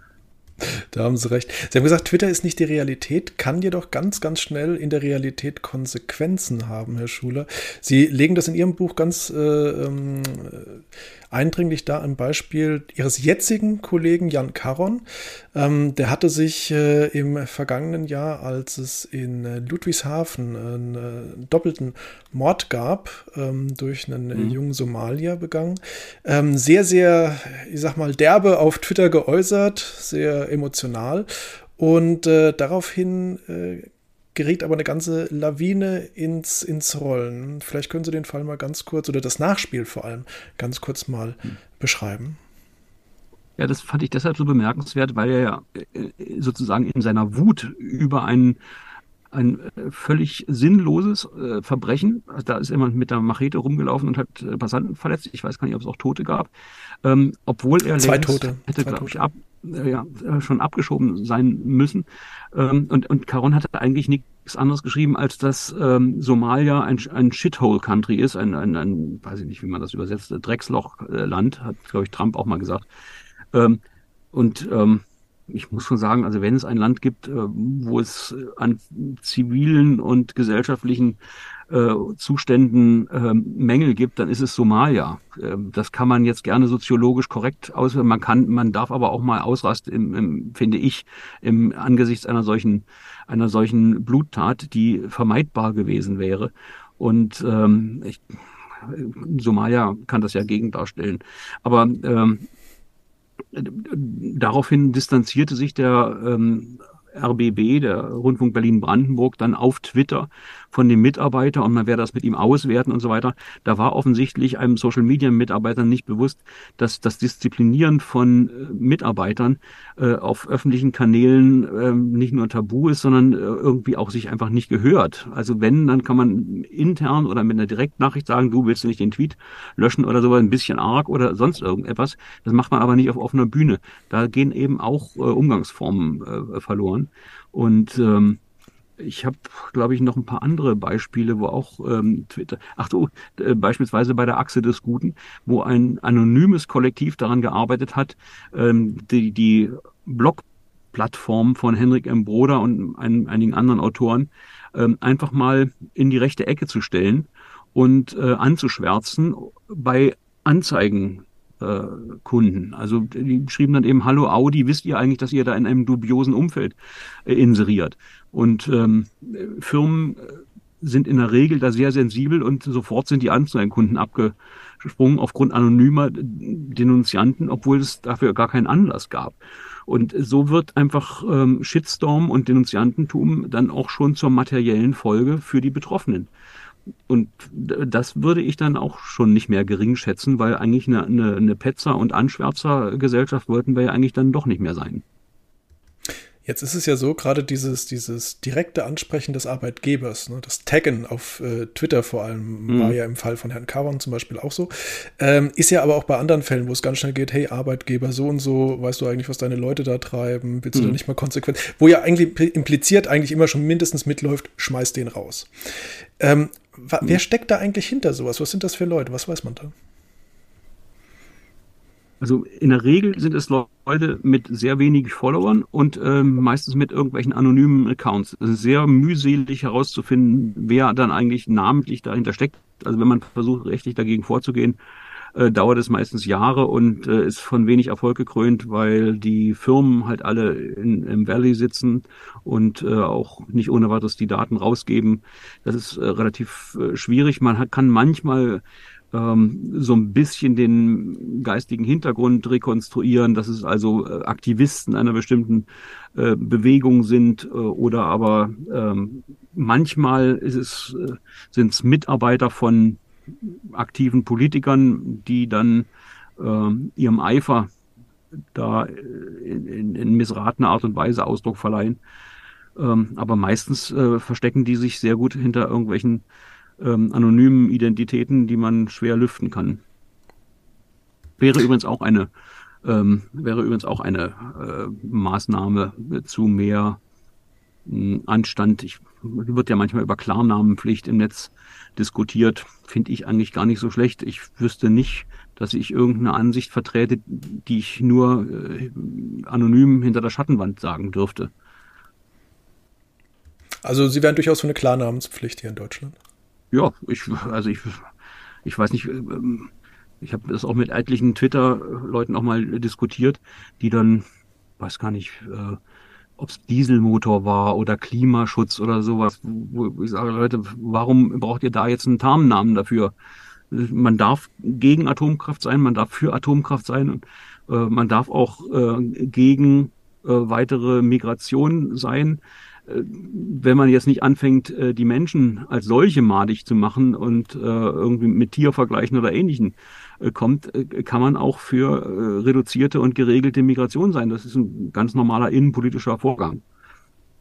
Da haben Sie recht. Sie haben gesagt, Twitter ist nicht die Realität, kann jedoch ganz, ganz schnell in der Realität Konsequenzen haben, Herr Schuler. Sie legen das in Ihrem Buch ganz äh, ähm, eindringlich da ein Beispiel Ihres jetzigen Kollegen Jan Caron. Ähm, der hatte sich äh, im vergangenen Jahr, als es in äh, Ludwigshafen einen äh, doppelten Mord gab, ähm, durch einen mhm. jungen Somalier begangen, ähm, sehr, sehr, ich sag mal, derbe auf Twitter geäußert, sehr emotional. Und äh, daraufhin gerät aber eine ganze Lawine ins, ins Rollen. Vielleicht können Sie den Fall mal ganz kurz oder das Nachspiel vor allem ganz kurz mal hm. beschreiben. Ja, das fand ich deshalb so bemerkenswert, weil er ja äh, sozusagen in seiner Wut über einen ein äh, völlig sinnloses äh, Verbrechen. Also da ist jemand mit der Machete rumgelaufen und hat äh, Passanten verletzt. Ich weiß gar nicht, ob es auch Tote gab. Ähm, obwohl er Zwei Tote. hätte, glaube ich, ab, äh, ja, schon abgeschoben sein müssen. Ähm, und, und Caron hatte eigentlich nichts anderes geschrieben, als dass ähm, Somalia ein, ein Shithole-Country ist, ein, ein, ein, weiß ich nicht, wie man das übersetzt, Drecksloch-Land, hat, glaube ich, Trump auch mal gesagt. Ähm, und ähm, ich muss schon sagen, also wenn es ein Land gibt, äh, wo es an zivilen und gesellschaftlichen äh, Zuständen äh, Mängel gibt, dann ist es Somalia. Äh, das kann man jetzt gerne soziologisch korrekt auswählen. Man kann, man darf aber auch mal ausrasten, im, im, finde ich, im angesichts einer solchen, einer solchen Bluttat, die vermeidbar gewesen wäre. Und ähm, ich, Somalia kann das ja gegen darstellen. Aber ähm, daraufhin distanzierte sich der ähm, RBB, der Rundfunk Berlin-Brandenburg, dann auf Twitter von dem Mitarbeiter und man werde das mit ihm auswerten und so weiter. Da war offensichtlich einem Social-Media-Mitarbeiter nicht bewusst, dass das Disziplinieren von äh, Mitarbeitern äh, auf öffentlichen Kanälen äh, nicht nur tabu ist, sondern äh, irgendwie auch sich einfach nicht gehört. Also wenn, dann kann man intern oder mit einer Direktnachricht sagen, du willst nicht den Tweet löschen oder sowas, ein bisschen arg oder sonst irgendetwas. Das macht man aber nicht auf offener Bühne. Da gehen eben auch äh, Umgangsformen äh, Und ähm, ich habe, glaube ich, noch ein paar andere Beispiele, wo auch ähm, Twitter, ach so, äh, beispielsweise bei der Achse des Guten, wo ein anonymes Kollektiv daran gearbeitet hat, ähm, die, die Blogplattform von Henrik M. Broder und ein, einigen anderen Autoren ähm, einfach mal in die rechte Ecke zu stellen und äh, anzuschwärzen bei Anzeigen äh, Kunden. Also die schrieben dann eben, hallo Audi, wisst ihr eigentlich, dass ihr da in einem dubiosen Umfeld äh, inseriert? Und ähm, Firmen äh, sind in der Regel da sehr sensibel und sofort sind die Anzeigenkunden abgesprungen aufgrund anonymer Denunzianten, obwohl es dafür gar keinen Anlass gab. Und so wird einfach ähm, Shitstorm und Denunziantentum dann auch schon zur materiellen Folge für die Betroffenen. Und das würde ich dann auch schon nicht mehr gering schätzen, weil eigentlich eine, eine, eine Petzer- und Anschwärzer-Gesellschaft wollten wir ja eigentlich dann doch nicht mehr sein. Jetzt ist es ja so, gerade dieses, dieses direkte Ansprechen des Arbeitgebers, ne, das Taggen auf äh, Twitter vor allem, mhm. war ja im Fall von Herrn Kavan zum Beispiel auch so, ähm, ist ja aber auch bei anderen Fällen, wo es ganz schnell geht, hey Arbeitgeber, so und so, weißt du eigentlich, was deine Leute da treiben, willst du mhm. da nicht mal konsequent, wo ja eigentlich impliziert eigentlich immer schon mindestens mitläuft, schmeiß den raus. Ähm, mhm. Wer steckt da eigentlich hinter sowas? Was sind das für Leute? Was weiß man da? Also in der Regel sind es Leute mit sehr wenig Followern und ähm, meistens mit irgendwelchen anonymen Accounts. Es ist sehr mühselig herauszufinden, wer dann eigentlich namentlich dahinter steckt. Also wenn man versucht, rechtlich dagegen vorzugehen, äh, dauert es meistens Jahre und äh, ist von wenig Erfolg gekrönt, weil die Firmen halt alle in, im Valley sitzen und äh, auch nicht ohne weiteres die Daten rausgeben. Das ist äh, relativ äh, schwierig. Man hat, kann manchmal ähm, so ein bisschen den geistigen Hintergrund rekonstruieren, dass es also äh, Aktivisten einer bestimmten äh, Bewegung sind oder aber ähm, manchmal ist es, sind es Mitarbeiter von aktiven Politikern, die dann äh, ihrem Eifer da in, in, in missratener Art und Weise Ausdruck verleihen. Ähm, aber meistens äh, verstecken die sich sehr gut hinter irgendwelchen ähm, anonymen Identitäten, die man schwer lüften kann. Wäre übrigens auch eine ähm, wäre übrigens auch eine äh, Maßnahme zu mehr äh, Anstand. Ich wird ja manchmal über Klarnamenpflicht im Netz diskutiert, finde ich eigentlich gar nicht so schlecht. Ich wüsste nicht, dass ich irgendeine Ansicht vertrete, die ich nur äh, anonym hinter der Schattenwand sagen dürfte. Also Sie wären durchaus für eine Klarnamenspflicht hier in Deutschland. Ja, ich, also ich, ich weiß nicht, ähm, ich habe das auch mit etlichen Twitter-Leuten auch mal diskutiert, die dann, weiß gar nicht, äh, ob es Dieselmotor war oder Klimaschutz oder sowas, wo ich sage, Leute, warum braucht ihr da jetzt einen Tarnnamen dafür? Man darf gegen Atomkraft sein, man darf für Atomkraft sein und äh, man darf auch äh, gegen äh, weitere Migration sein wenn man jetzt nicht anfängt, äh, die Menschen als solche madig zu machen und äh, irgendwie mit Tiervergleichen oder Ähnlichen äh, kommt, kann man auch für reduzierte und geregelte Migration sein. Das ist ein ganz normaler innenpolitischer Vorgang.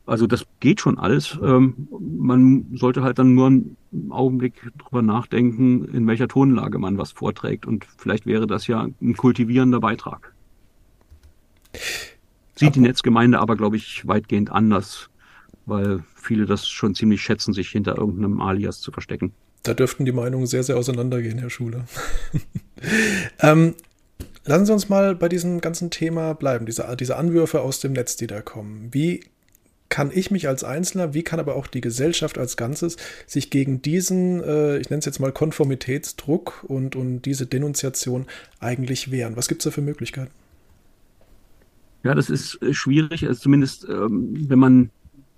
Also das geht schon alles. Ähm, man sollte halt dann nur einen Augenblick drüber nachdenken, in welcher Tonlage man was vorträgt. Und vielleicht wäre das ja ein kultivierender Beitrag. Sieht die Netzgemeinde aber, glaube ich, weitgehend anders weil viele das schon ziemlich schätzen, sich hinter irgendeinem Alias zu verstecken. Da dürften die Meinungen sehr, sehr auseinandergehen, Herr Schuler. ähm, lassen Sie uns mal bei diesem ganzen Thema bleiben, diese, diese Anwürfe aus dem Netz, die da kommen. Wie kann ich mich als Einzelner, wie kann aber auch die Gesellschaft als Ganzes sich gegen diesen, äh, ich nenne es jetzt mal Konformitätsdruck und, und diese Denunziation eigentlich wehren? Was gibt es da für Möglichkeiten? Ja, das ist äh, schwierig, also zumindest ähm, wenn man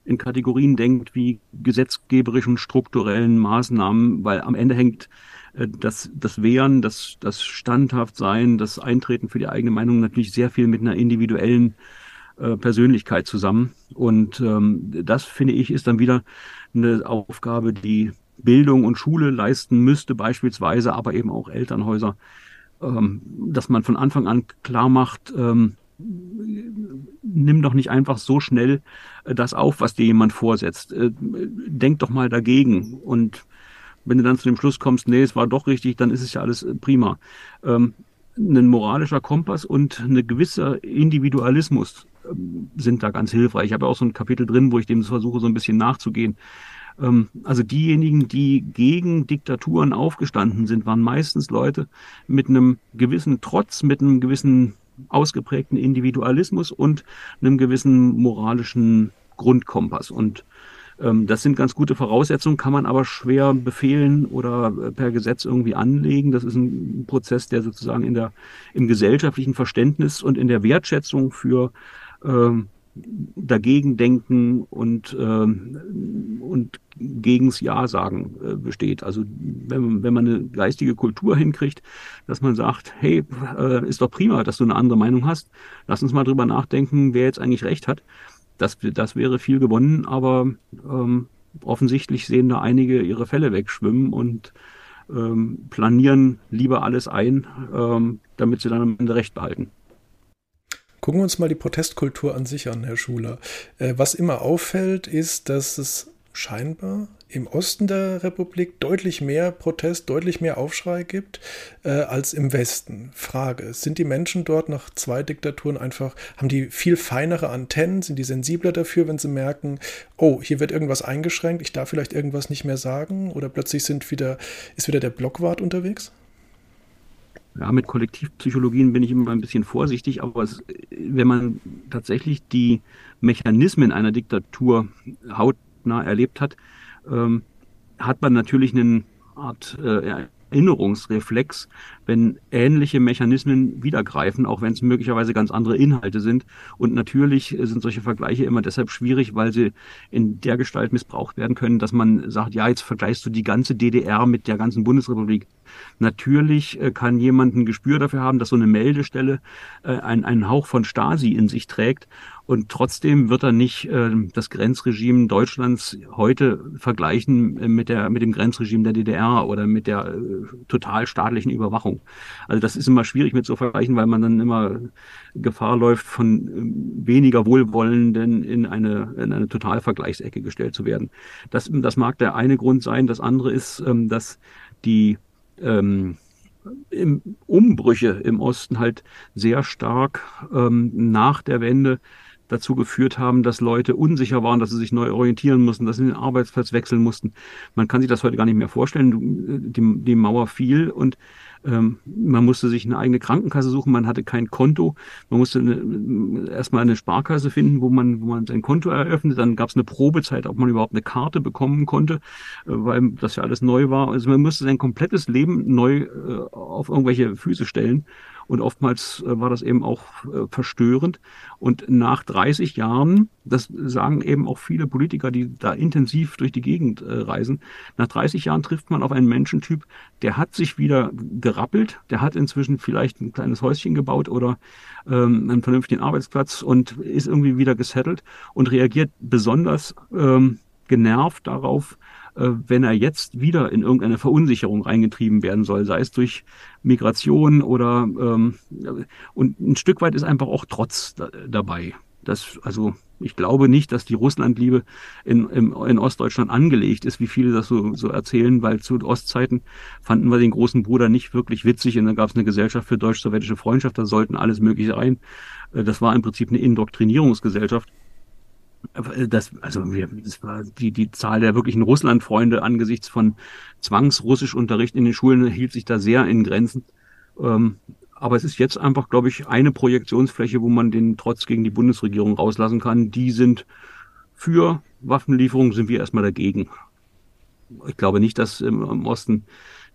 in Kategorien denkt wie gesetzgeberischen, strukturellen Maßnahmen, weil am Ende hängt äh, das, das Wehren, das, das Standhaftsein, das Eintreten für die eigene Meinung natürlich sehr viel mit einer individuellen äh, Persönlichkeit zusammen. Und ähm, das, finde ich, ist dann wieder eine Aufgabe, die Bildung und Schule leisten müsste, beispielsweise, aber eben auch Elternhäuser, ähm, dass man von Anfang an klar macht, ähm, nimm doch nicht einfach so schnell äh, das auf, was dir jemand vorsetzt. Äh, denk doch mal dagegen. Und wenn du dann zu dem Schluss kommst, nee, es war doch richtig, dann ist es ja alles äh, prima. Ähm, ein moralischer Kompass und eine gewisse Individualismus ähm, sind da ganz hilfreich. Ich habe auch so ein Kapitel drin, wo ich dem versuche, so ein bisschen nachzugehen. Ähm, also diejenigen, die gegen Diktaturen aufgestanden sind, waren meistens Leute mit einem gewissen Trotz, mit einem gewissen ausgeprägten Individualismus und einem gewissen moralischen Grundkompass. Und ähm, das sind ganz gute Voraussetzungen, kann man aber schwer befehlen oder äh, per Gesetz irgendwie anlegen. Das ist ein Prozess, der sozusagen in der, im gesellschaftlichen Verständnis und in der Wertschätzung für ähm, dagegen denken und, ähm, und gegens Ja sagen äh, besteht. Also wenn, wenn man eine geistige Kultur hinkriegt, dass man sagt, hey, äh, ist doch prima, dass du eine andere Meinung hast, lass uns mal drüber nachdenken, wer jetzt eigentlich recht hat. Das, das wäre viel gewonnen, aber ähm, offensichtlich sehen da einige ihre Fälle wegschwimmen und ähm, planieren lieber alles ein, ähm, damit sie dann am Ende Recht behalten. Gucken wir uns mal die Protestkultur an sich an, Herr Schuler. Äh, was immer auffällt, ist, dass es scheinbar im Osten der Republik deutlich mehr Protest, deutlich mehr Aufschrei gibt äh, als im Westen. Frage, sind die Menschen dort nach zwei Diktaturen einfach, haben die viel feinere Antennen, sind die sensibler dafür, wenn sie merken, oh, hier wird irgendwas eingeschränkt, ich darf vielleicht irgendwas nicht mehr sagen oder plötzlich sind wieder, ist wieder der Blockwart unterwegs? Ja, mit Kollektivpsychologien bin ich immer ein bisschen vorsichtig, aber es, wenn man tatsächlich die Mechanismen einer Diktatur hautnah erlebt hat, ähm, hat man natürlich eine Art äh, Erinnerungsreflex, wenn ähnliche Mechanismen wiedergreifen, auch wenn es möglicherweise ganz andere Inhalte sind. Und natürlich sind solche Vergleiche immer deshalb schwierig, weil sie in der Gestalt missbraucht werden können, dass man sagt, ja, jetzt vergleichst du die ganze DDR mit der ganzen Bundesrepublik. Natürlich äh, kann jemand ein Gespür dafür haben, dass so eine Meldestelle äh, einen Hauch von Stasi in sich trägt und trotzdem wird er nicht äh, das Grenzregime Deutschlands heute vergleichen äh, mit, der, mit dem Grenzregime der DDR oder mit der total staatlichen Überwachung. Also das ist immer schwierig mit zu vergleichen, weil man dann immer Gefahr läuft, von äh, weniger Wohlwollenden in eine, in eine Totalvergleichsecke gestellt zu werden. Das, das mag der eine Grund sein. Das andere ist, ähm, dass die ähm, im Umbrüche im Osten halt sehr stark ähm, nach der Wende dazu geführt haben, dass Leute unsicher waren, dass sie sich neu orientieren mussten, dass sie den Arbeitsplatz wechseln mussten. Man kann sich das heute gar nicht mehr vorstellen. Die, die Mauer fiel und ähm, man musste sich eine eigene Krankenkasse suchen, man hatte kein Konto, man musste erstmal eine Sparkasse finden, wo man, wo man sein Konto eröffnet. Dann gab es eine Probezeit, ob man überhaupt eine Karte bekommen konnte, äh, weil das ja alles neu war. Also man musste sein komplettes Leben neu äh, auf irgendwelche Füße stellen. Und oftmals äh, war das eben auch äh, verstörend. Und nach 30 Jahren, das sagen eben auch viele Politiker, die da intensiv durch die Gegend äh, reisen, nach 30 Jahren trifft man auf einen Menschentyp, der hat sich wieder gerappelt, der hat inzwischen vielleicht ein kleines Häuschen gebaut oder ähm, einen vernünftigen Arbeitsplatz und ist irgendwie wieder gesettelt und reagiert besonders ähm, genervt darauf, wenn er jetzt wieder in irgendeine Verunsicherung reingetrieben werden soll, sei es durch Migration oder ähm, und ein Stück weit ist einfach auch Trotz da, dabei. Das, also ich glaube nicht, dass die Russlandliebe in, in, in Ostdeutschland angelegt ist, wie viele das so, so erzählen, weil zu Ostzeiten fanden wir den großen Bruder nicht wirklich witzig und dann gab es eine Gesellschaft für deutsch-sowjetische Freundschaft, da sollten alles Mögliche rein. Äh, das war im Prinzip eine Indoktrinierungsgesellschaft das, also wir, das war die, die Zahl der wirklichen Russlandfreunde angesichts von Zwangsrussischunterricht in den Schulen hielt sich da sehr in Grenzen. Ähm, aber es ist jetzt einfach, glaube ich, eine Projektionsfläche, wo man den Trotz gegen die Bundesregierung rauslassen kann. Die sind für Waffenlieferungen, sind wir erstmal dagegen. Ich glaube nicht, dass im, im Osten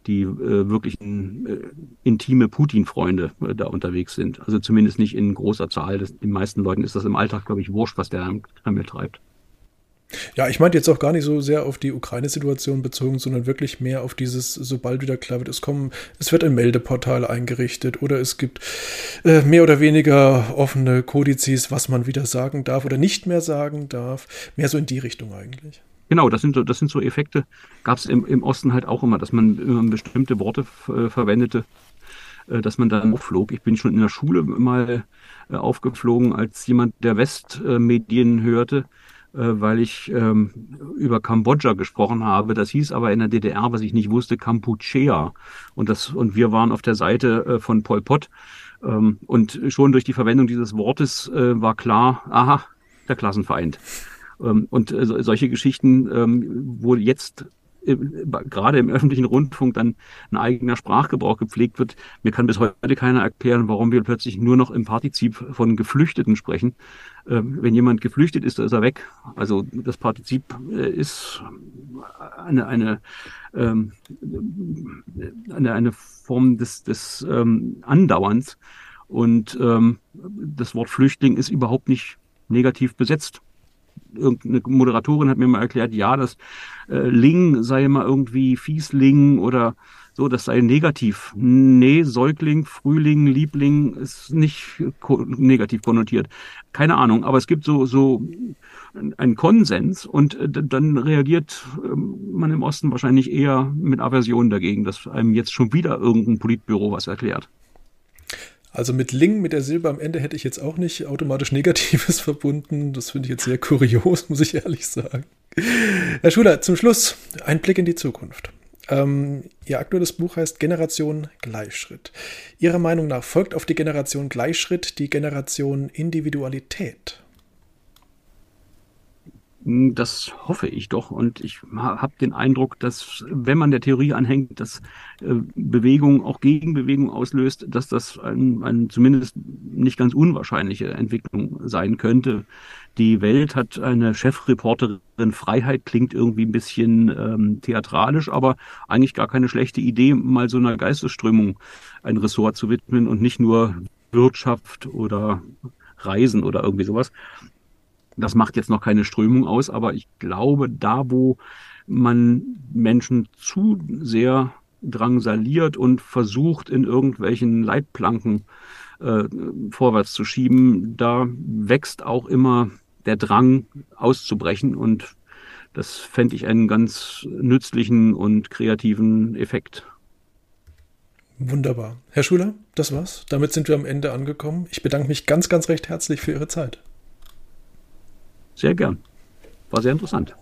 die äh, wirklichen äh, intime Putin-Freunde äh, da unterwegs sind. Also zumindest nicht in großer Zahl. Das, den meisten Leuten ist das im Alltag, glaube ich, wurscht, was der am Kreml treibt. Ja, ich meinte jetzt auch gar nicht so sehr auf die Ukraine-Situation bezogen, sondern wirklich mehr auf dieses, sobald wieder klar wird, es kommen, es wird ein Meldeportal eingerichtet oder es gibt äh, mehr oder weniger offene Kodizes, was man wieder sagen darf oder nicht mehr sagen darf. Mehr so in die Richtung eigentlich. Genau, das sind so, das sind so Effekte. Gab es im, im Osten halt auch immer, dass man immer bestimmte Worte äh, verwendete, äh, dass man dann aufflog. Ich bin schon in der Schule mal äh, aufgeflogen als jemand, der Westmedien hörte, äh, weil ich ähm, über Kambodscha gesprochen habe. Das hieß aber in der DDR, was ich nicht wusste, Kampuchea. Und das und wir waren auf der Seite äh, von Pol Pot. Ähm, und schon durch die Verwendung dieses Wortes war klar, aha, der Klassenfeind. Ähm, und äh, solche Geschichten, ähm, wo jetzt äh, gerade im öffentlichen Rundfunk dann ein eigener Sprachgebrauch gepflegt wird. Mir kann bis heute keiner erklären, warum wir plötzlich nur noch im Partizip von Geflüchteten sprechen. Ähm, wenn jemand geflüchtet ist, dann ist er weg. Also das Partizip äh, ist eine, eine, eine, eine Form des, des Andauerns. Und das Wort Flüchtling ist überhaupt nicht negativ besetzt irgendeine Moderatorin hat mir mal erklärt, ja, das äh, Ling sei immer irgendwie Fiesling oder so, das sei negativ. Nee, Säugling, Frühling, Liebling ist nicht ko negativ konnotiert. Keine Ahnung, aber es gibt so, so einen Konsens und äh, dann reagiert ähm, man im Osten wahrscheinlich eher mit Aversion dagegen, dass einem jetzt schon wieder irgendein Politbüro was erklärt. Also mit Ling, mit der Silbe am Ende hätte ich jetzt auch nicht automatisch Negatives verbunden. Das finde ich jetzt sehr kurios, muss ich ehrlich sagen. Herr Schuler, zum Schluss ein Blick in die Zukunft. Ähm, Ihr aktuelles Buch heißt Generation Gleichschritt. Ihrer Meinung nach folgt auf die Generation Gleichschritt die Generation Individualität? Hm, das hoffe ich doch. Und ich habe den Eindruck, dass wenn man der Theorie anhängt, dass äh, Bewegung auch Gegenbewegung auslöst, dass das ein, ein zumindest nicht ganz unwahrscheinliche Entwicklung sein könnte. Die Welt hat eine Chefreporterin Freiheit, klingt irgendwie ein bisschen ähm, theatralisch, aber eigentlich gar keine schlechte Idee, mal so einer Geistesströmung ein Ressort zu widmen und nicht nur Wirtschaft oder Reisen oder irgendwie sowas. Das macht jetzt noch keine Strömung aus, aber ich glaube, da wo man Menschen zu sehr drangsaliert und versucht, in irgendwelchen Leitplanken äh, vorwärts zu schieben, da wächst auch immer der Drang auszubrechen und das fände ich einen ganz nützlichen und kreativen Effekt. Wunderbar. Herr Schuler, das war's. Damit sind wir am Ende angekommen. Ich bedanke mich ganz, ganz recht herzlich für Ihre Zeit. Sehr gern. War sehr interessant.